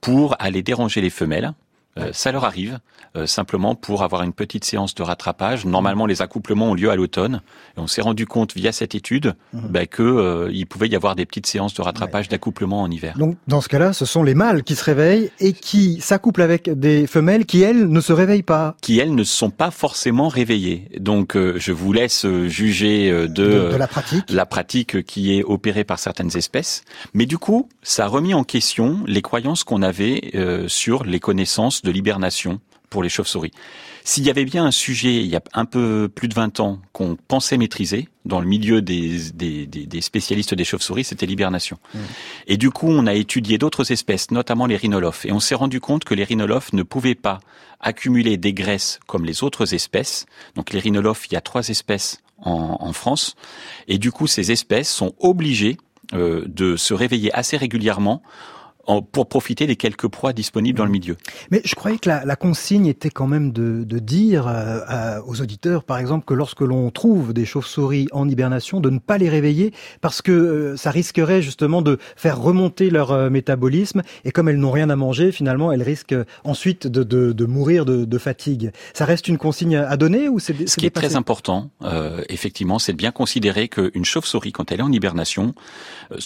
pour aller déranger les femelles. Euh, ça leur arrive, euh, simplement pour avoir une petite séance de rattrapage. Normalement, les accouplements ont lieu à l'automne. Et on s'est rendu compte via cette étude bah, que euh, il pouvait y avoir des petites séances de rattrapage d'accouplement en hiver. Donc dans ce cas-là, ce sont les mâles qui se réveillent et qui s'accouplent avec des femelles qui, elles, ne se réveillent pas. qui elles ne sont pas forcément réveillées. Donc euh, je vous laisse euh, juger de, De- de la pratique. la pratique qui est opérée par certaines espèces. Mais du coup, ça a remis en question les croyances qu'on avait euh, sur les connaissances de l'hibernation pour les chauves-souris. S'il y avait bien un sujet il y a un peu plus de 20 ans qu'on pensait maîtriser dans le milieu des, des, des- des spécialistes des chauves-souris, c'était l'hibernation. Et du coup, on a étudié d'autres espèces, notamment les rhinolophes, et on s'est rendu compte que les rhinolophes ne pouvaient pas accumuler des graisses comme les autres espèces. Donc les rhinolophes, il y a trois espèces en, en France, et du coup, ces espèces sont obligées euh, de se réveiller assez régulièrement en- pour profiter des quelques proies disponibles dans le milieu. Mais je croyais que la, la consigne était quand même de, de dire euh, à- aux auditeurs, par exemple, que lorsque l'on trouve des chauves-souris en hibernation, de ne pas les réveiller parce que euh, ça risquerait justement de faire remonter leur euh, métabolisme et comme elles n'ont rien à manger, finalement, elles risquent euh, ensuite de, de, de mourir de, de fatigue. Ça reste une consigne à donner ou c'est Ce qui est très important, euh, effectivement, c'est de bien considérer qu'une chauve-souris, quand elle est en hibernation,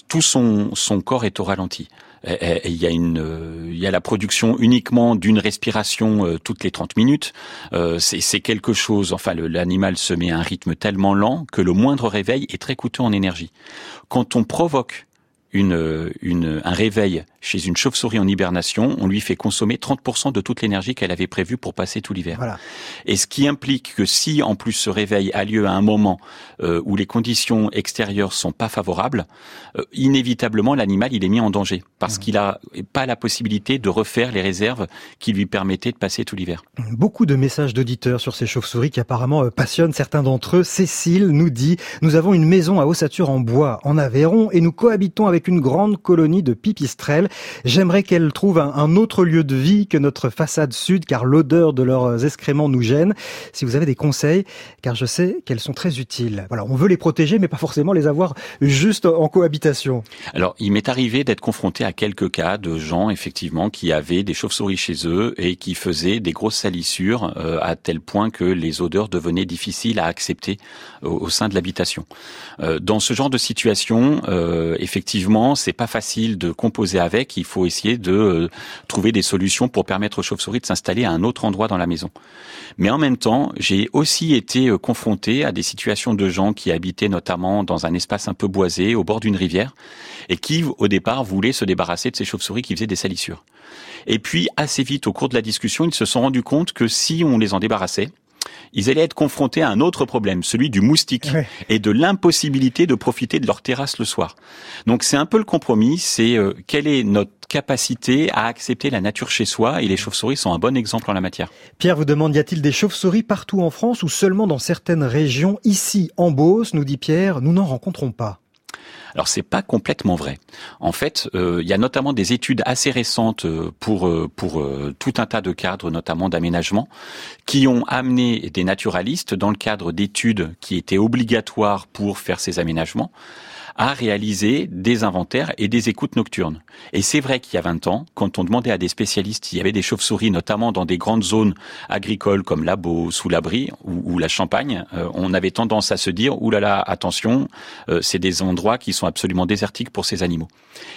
tout son, son corps est au ralenti. Il y a une, il y a la production uniquement d'une respiration toutes les 30 minutes. c'est quelque chose. Enfin, l'animal se met à un rythme tellement lent que le moindre réveil est très coûteux en énergie. Quand on provoque une, une, un réveil chez une chauve-souris en hibernation, on lui fait consommer 30% de toute l'énergie qu'elle avait prévue pour passer tout l'hiver. Voilà. Et ce qui implique que si en plus ce réveil a lieu à un moment euh, où les conditions extérieures sont pas favorables, euh, inévitablement l'animal il est mis en danger parce mmh. qu'il a pas la possibilité de refaire les réserves qui lui permettaient de passer tout l'hiver. Beaucoup de messages d'auditeurs sur ces chauves-souris qui apparemment euh, passionnent certains d'entre eux. Cécile nous dit nous avons une maison à ossature en bois en Aveyron et nous cohabitons avec une grande colonie de pipistrelles. J'aimerais qu'elles trouvent un, autre lieu de vie que notre façade sud, car l'odeur de leurs excréments nous gêne. Si vous avez des conseils, car je sais qu'elles sont très utiles. Voilà, on veut les protéger, mais pas forcément les avoir juste en cohabitation. Alors, il m'est arrivé d'être confronté à quelques cas de gens, effectivement, qui avaient des chauves-souris chez eux et qui faisaient des grosses salissures euh, à tel point que les odeurs devenaient difficiles à accepter au, sein de l'habitation. Euh, dans ce genre de situation, euh, effectivement, c'est pas facile de composer avec. Il faut essayer de euh, trouver des solutions pour permettre aux chauves-souris de s'installer à un autre endroit dans la maison. Mais en même temps, j'ai aussi été euh, confronté à des situations de gens qui habitaient notamment dans un espace un peu boisé, au bord d'une rivière, et qui, au départ, voulaient se débarrasser de ces chauves-souris qui faisaient des salissures. Et puis, assez vite, au cours de la discussion, ils se sont rendus compte que si on les en débarrassait, ils allaient être confrontés à un autre problème, celui du moustique et de l'impossibilité de profiter de leur terrasse le soir. Donc c'est un peu le compromis, c'est euh, quelle est notre capacité à accepter la nature chez soi et les chauves-souris sont un bon exemple en la matière. Pierre vous demande, y a-t-il des chauves-souris partout en France ou seulement dans certaines régions? Ici, en Beauce, nous dit Pierre, nous n'en rencontrons pas. Alors c'est pas complètement vrai. En fait, euh, il y a notamment des études assez récentes euh, pour euh, pour tout un tas de cadres, notamment d'aménagement, qui ont amené des naturalistes dans le cadre d'études qui étaient obligatoires pour faire ces aménagements à réaliser des inventaires et des écoutes nocturnes. Et c'est vrai qu'il y a 20 ans, quand on demandait à des spécialistes, il y avait des chauves-souris, notamment dans des grandes zones agricoles comme la Beauce ou l'Abri ou, la Champagne, euh, on avait tendance à se dire, oulala, attention, euh, c'est des endroits qui sont absolument désertiques pour ces animaux.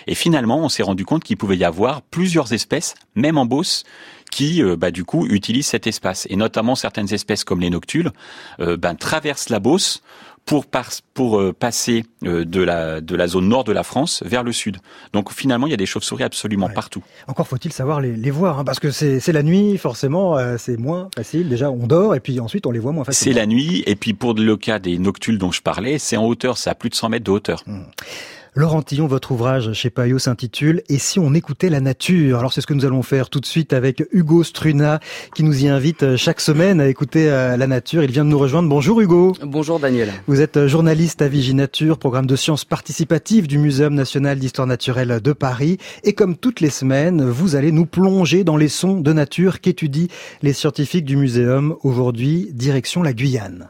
Et finalement, on s'est rendu compte qu'il pouvait y avoir plusieurs espèces, même en Beauce, qui, euh, bah, du coup, utilisent cet espace. Et notamment certaines espèces comme les noctules, ben, traversent la Beauce pour, pour euh, passer euh, de, la, de la zone nord de la France vers le sud. Donc finalement, il y a des chauves-souris absolument partout. Encore faut-il savoir les, les voir, hein, parce que c'est la nuit, forcément, euh, c'est moins facile. Déjà, on dort, et puis ensuite, on les voit moins facilement. C'est la nuit, et puis pour le cas des noctules dont je parlais, c'est en hauteur, c'est à plus de 100 mètres de hauteur. Mmh. Laurent Tillon, votre ouvrage chez Payot s'intitule Et si on écoutait la nature? Alors c'est ce que nous allons faire tout de suite avec Hugo Struna qui nous y invite euh, chaque semaine à écouter euh, la nature. Il vient de nous rejoindre. Bonjour Hugo. Bonjour Daniel. Vous êtes euh, journaliste à Viginature, programme de sciences participatives du Muséum national d'histoire naturelle de Paris. Et comme toutes les semaines, vous allez nous plonger dans les sons de nature qu'étudient les scientifiques du muséum. Aujourd'hui, direction la Guyane.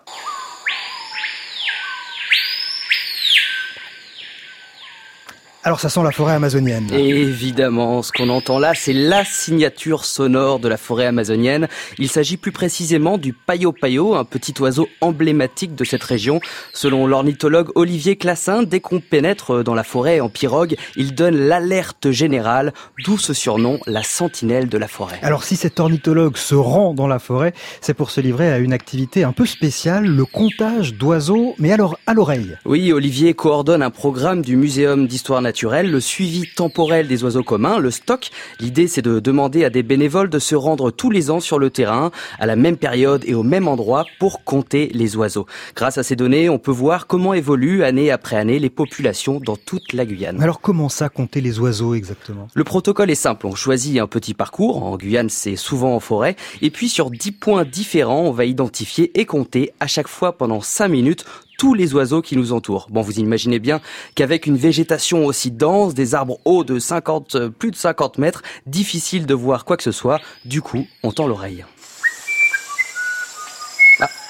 Alors ça sent la forêt amazonienne. Évidemment, ce qu'on entend là, c'est la signature sonore de la forêt amazonienne. Il s'agit plus précisément du payo payo, un petit oiseau emblématique de cette région. Selon l'ornithologue Olivier Classin, dès qu'on pénètre dans la forêt en pirogue, il donne l'alerte générale, d'où ce surnom, la sentinelle de la forêt. Alors si cet ornithologue se rend dans la forêt, c'est pour se livrer à une activité un peu spéciale, le comptage d'oiseaux, mais alors à l'oreille. Oui, Olivier coordonne un programme du Muséum d'histoire naturelle le suivi temporel des oiseaux communs, le stock. L'idée, c'est de demander à des bénévoles de se rendre tous les ans sur le terrain, à la même période et au même endroit pour compter les oiseaux. Grâce à ces données, on peut voir comment évoluent année après année les populations dans toute la Guyane. Alors comment ça, compter les oiseaux exactement? Le protocole est simple. On choisit un petit parcours. En Guyane, c'est souvent en forêt. Et puis sur 10 points différents, on va identifier et compter à chaque fois pendant 5 minutes tous les oiseaux qui nous entourent. Bon, vous imaginez bien qu'avec une végétation aussi dense, des arbres hauts de 50, euh, plus de 50 mètres, difficile de voir quoi que ce soit. Du coup, on tend l'oreille.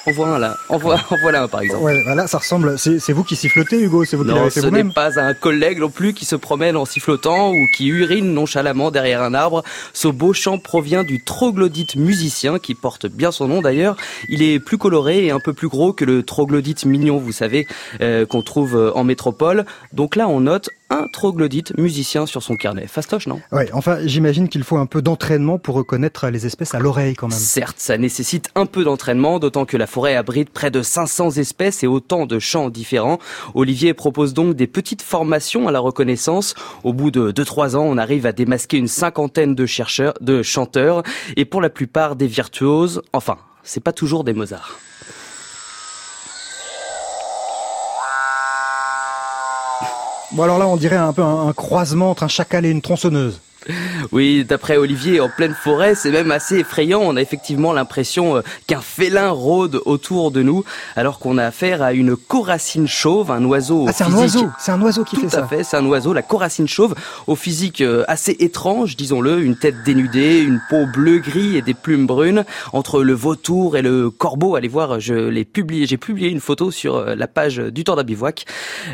On voit un là, on voit, on voit là un par exemple. Ouais, voilà, ça ressemble. C'est vous qui sifflotez, Hugo C'est vous qui l'avez fait vous-même ce n'est pas un collègue non plus qui se promène en sifflotant ou qui urine nonchalamment derrière un arbre. Ce beau chant provient du troglodyte musicien qui porte bien son nom d'ailleurs. Il est plus coloré et un peu plus gros que le troglodyte mignon, vous savez, euh, qu'on trouve en métropole. Donc là, on note un troglodyte musicien sur son carnet. Fastoche, non? Ouais, enfin, j'imagine qu'il faut un peu d'entraînement pour reconnaître les espèces à l'oreille quand même. Certes, ça nécessite un peu d'entraînement, d'autant que la forêt abrite près de 500 espèces et autant de chants différents. Olivier propose donc des petites formations à la reconnaissance. Au bout de 2-3 ans, on arrive à démasquer une cinquantaine de chercheurs, de chanteurs, et pour la plupart des virtuoses. Enfin, c'est pas toujours des Mozart. Bon alors là, on dirait un peu un, un croisement entre un chacal et une tronçonneuse. Oui, d'après Olivier, en pleine forêt, c'est même assez effrayant. On a effectivement l'impression euh, qu'un félin rôde autour de nous, alors qu'on a affaire à une coracine chauve, un oiseau. Ah, c'est un oiseau, c'est un oiseau qui Tout fait ça. à fait, c'est un oiseau, la coracine chauve, au physique euh, assez étrange, disons-le, une tête dénudée, une peau bleu-gris et des plumes brunes. Entre le vautour et le corbeau, allez voir, je l'ai publié, j'ai publié une photo sur euh, la page du temps d'un bivouac.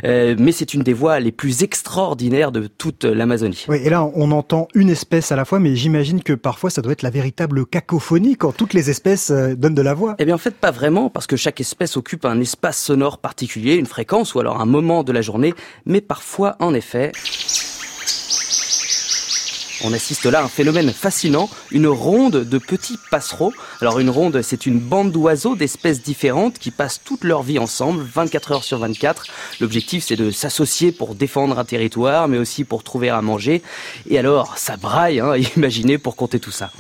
Euh, mais c'est une des voix les plus extraordinaires de toute l'Amazonie. Oui, et là, on entend une espèce à la fois, mais j'imagine que parfois ça doit être la véritable cacophonie quand toutes les espèces euh, donnent de la voix. Eh bien en fait pas vraiment parce que chaque espèce occupe un espace sonore particulier, une fréquence ou alors un moment de la journée, mais parfois en effet on assiste là à un phénomène fascinant, une ronde de petits passereaux. Alors une ronde, c'est une bande d'oiseaux d'espèces différentes qui passent toute leur vie ensemble, 24 heures sur 24. L'objectif, c'est de s'associer pour défendre un territoire, mais aussi pour trouver à manger. Et alors, ça braille, hein, imaginez pour compter tout ça.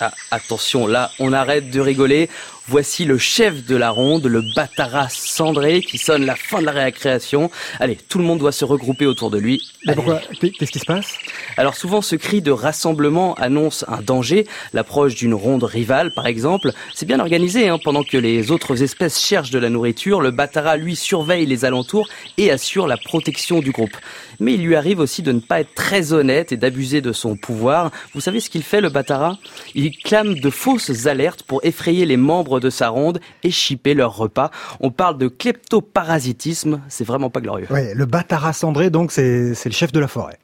Ah, attention, là, on arrête de rigoler. Voici le chef de la ronde, le Batara cendré, qui sonne la fin de la récréation. Allez, tout le monde doit se regrouper autour de lui. Mais pourquoi? Qu'est-ce qui se passe? Alors souvent, ce cri de rassemblement annonce un danger, l'approche d'une ronde rivale, par exemple. C'est bien organisé, hein, pendant que les autres espèces cherchent de la nourriture, le Batara, lui, surveille les alentours et assure la protection du groupe. Mais il lui arrive aussi de ne pas être très honnête et d'abuser de son pouvoir. Vous savez ce qu'il fait, le Batara? Il clame de fausses alertes pour effrayer les membres de sa ronde et chipper leur repas. On parle de kleptoparasitisme, c'est vraiment pas glorieux. Ouais, le Batara cendré, donc c'est c'est le chef de la forêt.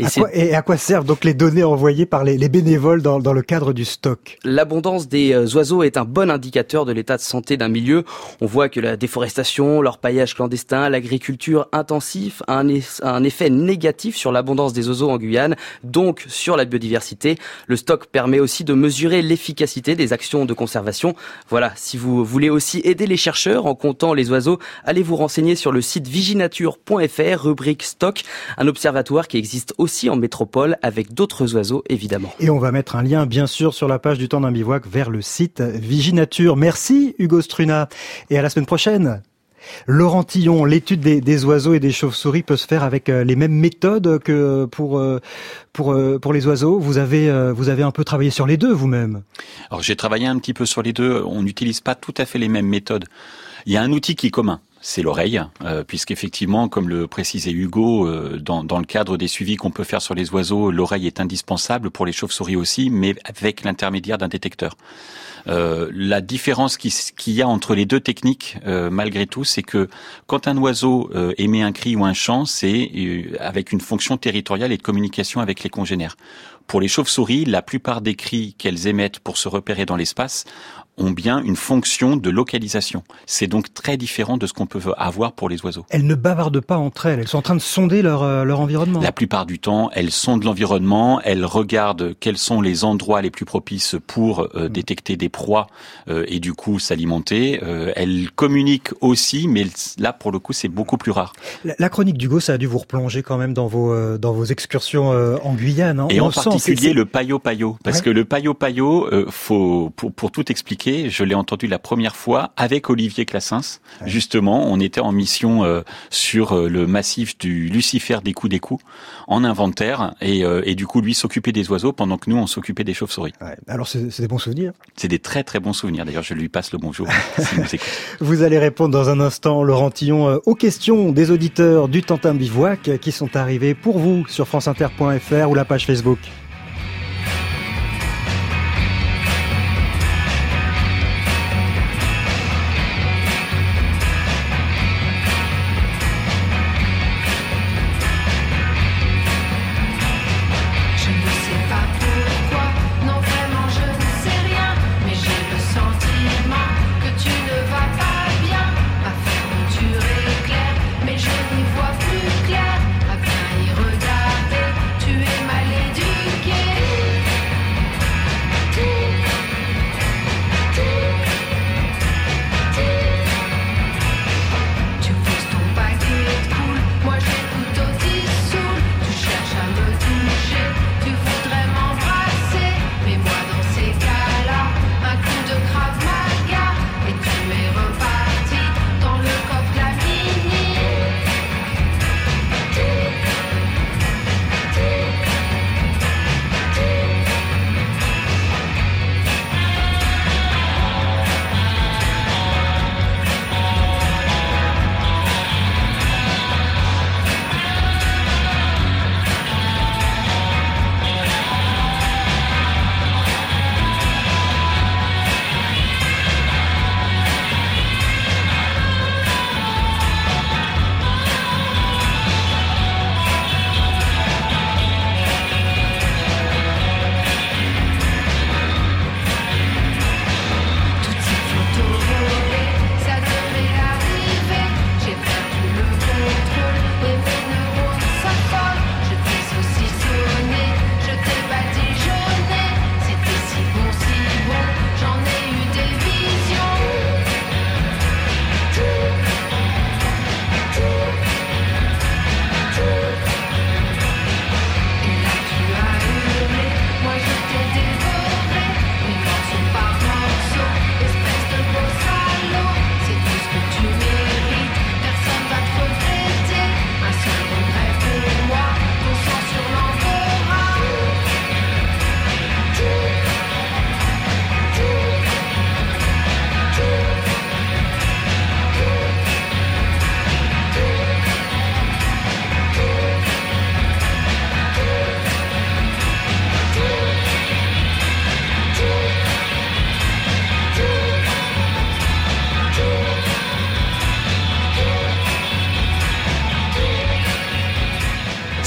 Et à quoi, et à quoi servent donc les données envoyées par les, les bénévoles dans, dans le cadre du stock? L'abondance des euh, oiseaux est un bon indicateur de l'état de santé d'un milieu. On voit que la déforestation, leur paillage clandestin, l'agriculture intensive a un, a un effet négatif sur l'abondance des oiseaux en Guyane, donc sur la biodiversité. Le stock permet aussi de mesurer l'efficacité des actions de conservation. Voilà, si vous voulez aussi aider les chercheurs en comptant les oiseaux, allez vous renseigner sur le site viginature.fr, rubrique stock, un observatoire qui existe aussi en métropole avec d'autres oiseaux évidemment. Et on va mettre un lien, bien sûr, sur la page du temps d'un bivouac vers le site Viginature. Merci, Hugo Struna. Et à la semaine prochaine. Laurent Tillon, l'étude des, des oiseaux et des chauves-souris peut se faire avec euh, les mêmes méthodes que pour euh, pour euh, pour les oiseaux. Vous avez vous avez un peu travaillé sur les deux vous-même. Alors j'ai travaillé un petit peu sur les deux. On n'utilise pas tout à fait les mêmes méthodes. Il y a un outil qui est commun, c'est l'oreille, euh, puisqu'effectivement, comme le précisait Hugo, euh, dans, le cadre des suivis qu'on peut faire sur les oiseaux, l'oreille est indispensable pour les chauves-souris aussi, mais avec l'intermédiaire d'un détecteur. Euh, la différence qui- qu'il y a entre les deux techniques, euh, malgré tout, c'est que quand un oiseau émet un cri ou un chant, c'est avec une fonction territoriale et de communication avec les congénères. Pour les chauves-souris, la plupart des cris qu'elles émettent pour se repérer dans l'espace ont bien une fonction de localisation. C'est donc très différent de ce qu'on peut avoir pour les oiseaux. Elles ne bavardent pas entre elles. Elles sont en train de sonder leur euh, leur environnement. La plupart du temps, elles sondent l'environnement, elles regardent quels sont les endroits les plus propices pour euh, détecter des proies euh, et du coup s'alimenter. Euh, elles communiquent aussi, mais là pour le coup c'est beaucoup plus rare. La, la chronique d'Hugo, ça a dû vous replonger quand même dans vos euh, dans vos excursions euh, en Guyane. hein. Et en particulier le payo payo, parce Ouais. que le payo payo, euh, faut pour, pour tout expliquer, je l'ai entendu la première fois avec Olivier Classens. Justement, on était en mission euh, sur euh, le massif du Lucifer des coups des coups en inventaire, et, euh, et du coup lui s'occupait des oiseaux pendant que nous on s'occupait des chauves-souris. Alors c'est c'est des bons souvenirs. C'est des très très bons souvenirs. D'ailleurs, je lui passe le bonjour. Vous allez répondre dans un instant, Laurent Tillon, aux questions des auditeurs du Tantin Bivouac qui sont arrivés pour vous sur franceinter.fr ou la page Facebook.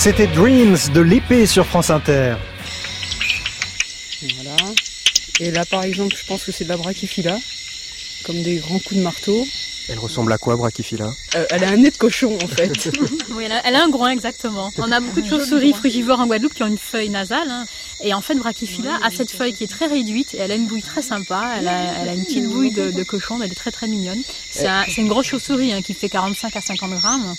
C'était Dreams de l'épée sur France Inter. Voilà. Et là, par exemple, je pense que c'est de la brachyphylla, comme des grands coups de marteau. Elle ressemble à quoi, Brachyphylla euh, Elle a un nez de cochon, en fait. oui, elle a, elle a, un groin, exactement. On a beaucoup de chauves-souris frugivores en Guadeloupe qui ont une feuille nasale. Hein. Et en fait, Brachyphylla a cette feuille qui est très réduite et elle a une bouille très sympa. Elle a, elle a une petite bouille de, de, cochon, elle est très très mignonne. C'est un, une grosse chauve-souris hein, qui fait 45 à 50 grammes.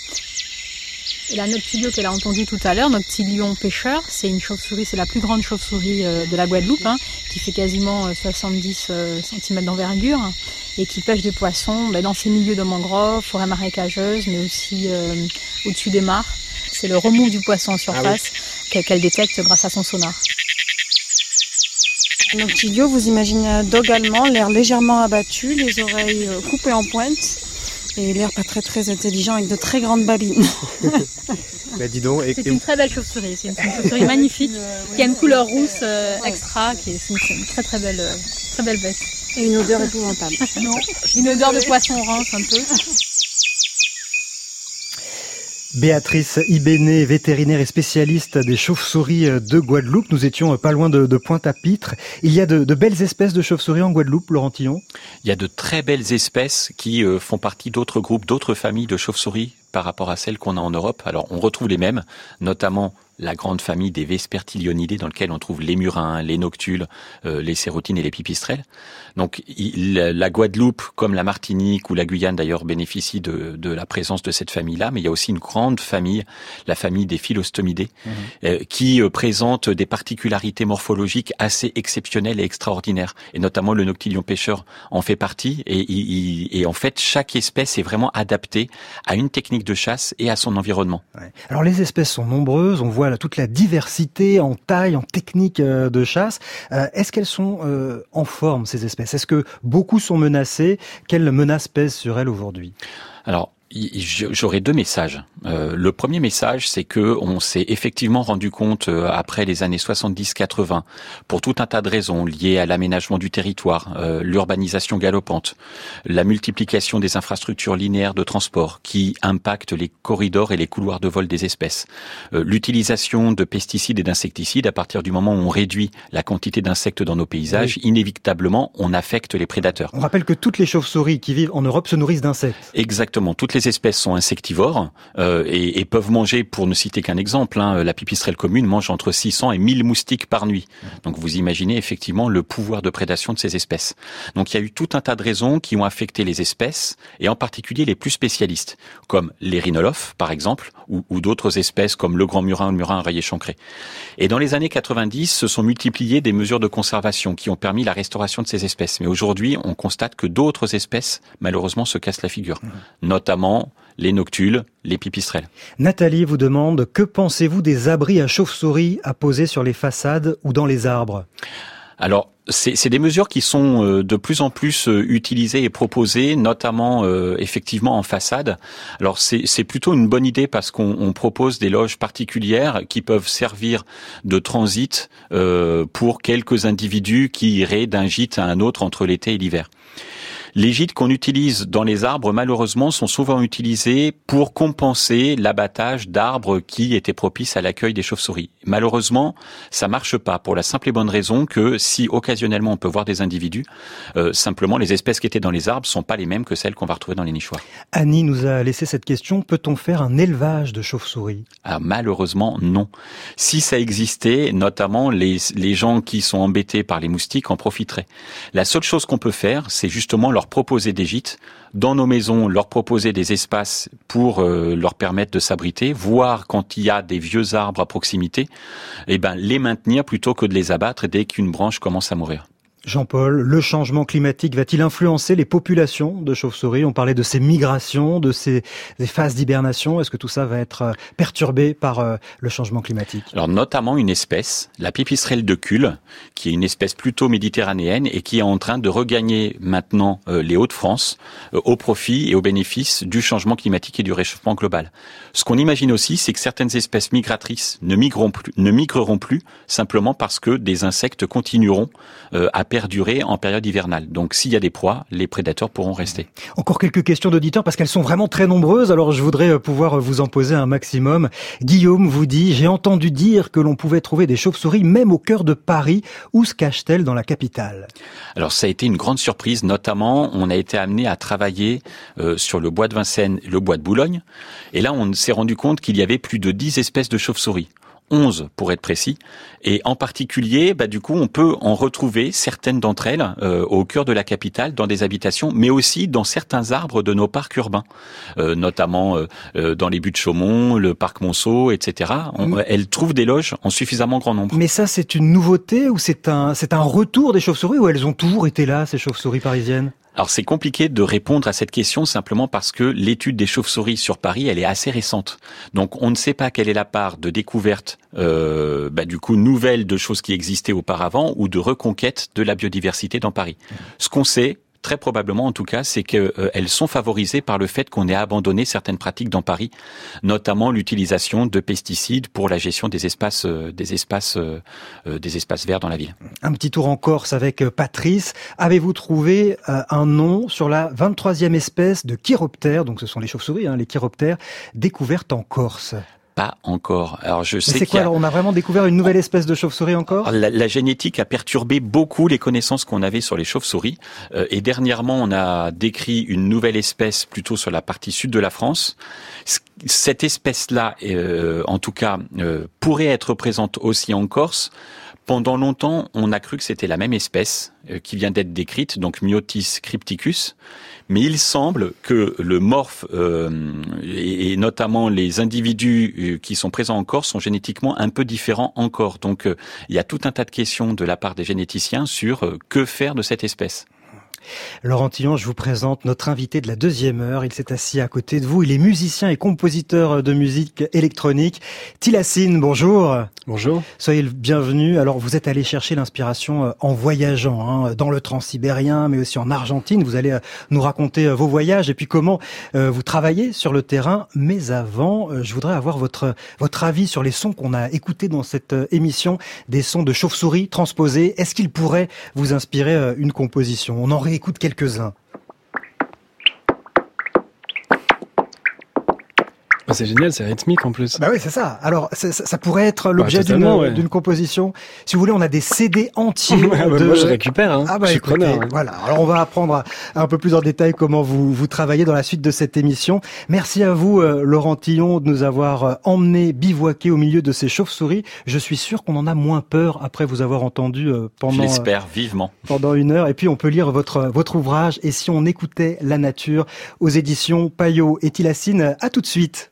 Et la noctilio qu'elle a entendu tout à l'heure, noctilion pêcheur, c'est une chauve-souris, c'est la plus grande chauve-souris euh, de la Guadeloupe, hein, qui fait quasiment 70 euh, cm d'envergure et qui pêche des poissons ben, dans ces milieux de mangroves, forêts marécageuses, mais aussi euh, au-dessus des mares. C'est le remous du poisson en surface ah qu'elle détecte grâce à son sonar. Noctilio, vous imaginez un dog allemand, l'air légèrement abattu, les oreilles coupées en pointe et l'air pas très très intelligent avec de très grandes babines. bah dis donc, c'est une très belle chauve-souris, c'est une, chauve-souris magnifique qui a une couleur rousse euh, extra, qui est une, une, très très belle, euh, très belle bête. Et une odeur épouvantable. non, une odeur de poisson rance un peu. Béatrice Ibéné, vétérinaire et spécialiste des chauves-souris de Guadeloupe. Nous étions pas loin de, Pointe-à-Pitre. Il y a de, de, belles espèces de chauves-souris en Guadeloupe, Laurent Tillon? Il y a de très belles espèces qui euh, font partie d'autres groupes, d'autres familles de chauves-souris par rapport à celles qu'on a en Europe. Alors on retrouve les mêmes, notamment la grande famille des Vespertilionidae dans lequel on trouve les murins, les noctules, euh, les sérotines et les pipistrelles. Donc il, la Guadeloupe, comme la Martinique ou la Guyane d'ailleurs, bénéficient de, de, la présence de cette famille-là, mais il y a aussi une grande famille, la famille des Philostomidés, mmh. euh, qui euh, présente des particularités morphologiques assez exceptionnelles et extraordinaires. Et notamment le noctilion pêcheur en fait partie. Et, il, et en fait, chaque espèce est vraiment adaptée à une technique de chasse et à son environnement. Ouais. Alors les espèces sont nombreuses, on voit toute la diversité en taille, en technique euh, de chasse. Euh, Est-ce qu'elles sont euh, en forme, ces espèces? Est-ce que beaucoup sont menacées? Quelle menace pèse sur elles aujourd'hui? J'aurais deux messages. Euh, le premier message, c'est que on s'est effectivement rendu compte euh, après les années 70-80, pour tout un tas de raisons liées à l'aménagement du territoire, euh, l'urbanisation galopante, la multiplication des infrastructures linéaires de transport qui impactent les corridors et les couloirs de vol des espèces, l'utilisation de pesticides et d'insecticides à partir du moment où on réduit la quantité d'insectes dans nos paysages, oui. inévitablement on affecte les prédateurs. On rappelle que toutes les chauves-souris qui vivent en Europe se nourrissent d'insectes. Exactement, toutes les espèces sont insectivores euh, et, et, peuvent manger, pour ne citer qu'un exemple, hein, la pipistrelle commune mange entre 600 et 1000 moustiques par nuit. Donc vous imaginez effectivement le pouvoir de prédation de ces espèces. Donc il y a eu tout un tas de raisons qui ont affecté les espèces et en particulier les plus spécialistes, comme les rhinolophes par exemple, ou, ou d'autres espèces comme le grand murin ou le murin rayé chancré. Et dans les années 90, se sont multipliées des mesures de conservation qui ont permis la restauration de ces espèces. Mais aujourd'hui, on constate que d'autres espèces, malheureusement, se cassent la figure, mmh. Notamment les noctules, les pipistrelles. Nathalie vous demande que pensez-vous des abris à chauves-souris à poser sur les façades ou dans les arbres? Alors, c'est des mesures qui sont euh, de plus en plus euh, utilisées et proposées, notamment euh, effectivement en façade. Alors c'est plutôt une bonne idée parce qu'on propose des loges particulières qui peuvent servir de transit pour quelques individus qui iraient d'un gîte à un autre entre l'été et l'hiver. Les gîtes qu'on utilise dans les arbres, malheureusement, sont souvent utilisés pour compenser l'abattage d'arbres qui étaient propices à l'accueil des chauves-souris. Malheureusement, ça marche pas pour la simple et bonne raison que si occasionnellement on peut voir des individus, euh, simplement les espèces qui étaient dans les arbres sont pas les mêmes que celles qu'on va retrouver dans les nichoirs. Annie nous a laissé cette question peut-on faire un élevage de chauves-souris? Ah, Malheureusement, non. Si ça existait, notamment les les gens qui sont embêtés par les moustiques en profiteraient. La seule chose qu'on peut faire, c'est justement leur proposer des gîtes dans nos maisons, leur proposer des espaces pour euh, leur permettre de s'abriter, voire quand il y a des vieux arbres à proximité, eh ben les maintenir plutôt que de les abattre dès qu'une branche commence à mourir. Jean-Paul, le changement climatique va-t-il influencer les populations de chauves-souris? On parlait de ces migrations, de ces, phases d'hibernation. Est-ce que tout ça va être perturbé par euh, le changement climatique? Alors notamment une espèce, la pipistrelle de Cule, qui est une espèce plutôt méditerranéenne et qui est en train de regagner maintenant euh, les Hauts-de-France euh, au profit et au bénéfice du changement climatique et du réchauffement global. Ce qu'on imagine aussi, c'est que certaines espèces migratrices ne migreront plus, ne migreront plus simplement parce que des insectes continueront à perdurer en période hivernale. Donc s'il y a des proies, les prédateurs pourront rester. Encore quelques questions d'auditeurs parce qu'elles sont vraiment très nombreuses, alors je voudrais euh, pouvoir vous en poser un maximum. Guillaume vous dit, j'ai entendu dire que l'on pouvait trouver des chauves-souris même au cœur de Paris. Où se cachent-elles dans la capitale? Alors ça a été une grande surprise, notamment on a été amené à travailler euh, sur le bois de Vincennes, le bois de Boulogne, et là on s'est rendu compte qu'il y avait plus de 10 espèces de chauves-souris. 11 pour être précis. Et en particulier, bah, du coup, on peut en retrouver certaines d'entre elles euh, au cœur de la capitale, dans des habitations, mais aussi dans certains arbres de nos parcs urbains, euh, notamment euh, dans les buttes de Chaumont, le parc Monceau, etc. On, Elles trouvent des loges en suffisamment grand nombre. Mais ça, c'est une nouveauté ou c'est un, c'est un retour des chauves-souris ou elles ont toujours été là, ces chauves-souris parisiennes? Alors c'est compliqué de répondre à cette question simplement parce que l'étude des chauves-souris sur Paris, elle est assez récente. Donc on ne sait pas quelle est la part de découverte, euh, bah, du coup nouvelle de choses qui existaient auparavant ou de reconquête de la biodiversité dans Paris. Ce qu'on sait, très probablement en tout cas, c'est qu'elles euh, sont favorisées par le fait qu'on ait abandonné certaines pratiques dans Paris, notamment l'utilisation de pesticides pour la gestion des espaces, euh, des espaces, euh, des espaces verts dans la ville. Un petit tour en Corse avec Patrice. Avez-vous trouvé un nom sur la 23e espèce de chiroptères, donc ce sont les chauves-souris, hein, les chiroptères, découvertes en Corse pas encore. Alors je sais c'est quoi On a vraiment découvert une nouvelle espèce de chauve-souris encore? La, la, génétique a perturbé beaucoup les connaissances qu'on avait sur les chauves-souris. Euh, et dernièrement, on a décrit une nouvelle espèce plutôt sur la partie sud de la France. Cette espèce-là, euh, en tout cas, euh, pourrait être présente aussi en Corse. Pendant longtemps, on a cru que c'était la même espèce euh, qui vient d'être décrite, donc Myotis crypticus. Mais il semble que le morphe euh, et, notamment les individus euh, qui sont présents encore sont génétiquement un peu différents encore. Donc il y a tout un tas de questions de la part des généticiens sur que faire de cette espèce. Laurent Tillon, je vous présente notre invité de la deuxième heure. Il s'est assis à côté de vous. Il est musicien et compositeur de musique électronique. Tilassine, bonjour. Bonjour. Soyez le bienvenu. Alors, vous êtes allé chercher l'inspiration euh, en voyageant hein, dans le transsibérien, mais aussi en Argentine. Vous allez euh, nous raconter euh, vos voyages et puis comment vous travaillez sur le terrain. Mais avant, je voudrais avoir votre votre avis sur les sons qu'on a écoutés dans cette émission, des sons de chauve-souris transposés. Est-ce qu'ils pourraient vous inspirer une composition? On en écoute quelques-uns. C'est génial, c'est rythmique en plus. Bah oui, c'est ça. Alors, ça, ça, pourrait être l'objet d'une d'une composition. Si vous voulez, on a des CD entiers. Ah bah, de... Moi, je récupère. Hein. Ah bah, je écoutez, preneur, Voilà. Alors, on va apprendre un peu plus en détail comment vous vous travaillez dans la suite de cette émission. Merci à vous, euh, Laurent Tillon, de nous avoir euh, emmené bivouaquer au milieu de ces chauves-souris. Je suis sûr qu'on en a moins peur après vous avoir entendu euh, pendant. J'espère vivement. Pendant une heure. Et puis, on peut lire votre votre ouvrage. Et si on écoutait la nature aux éditions Payot et Tilacine. À tout de suite.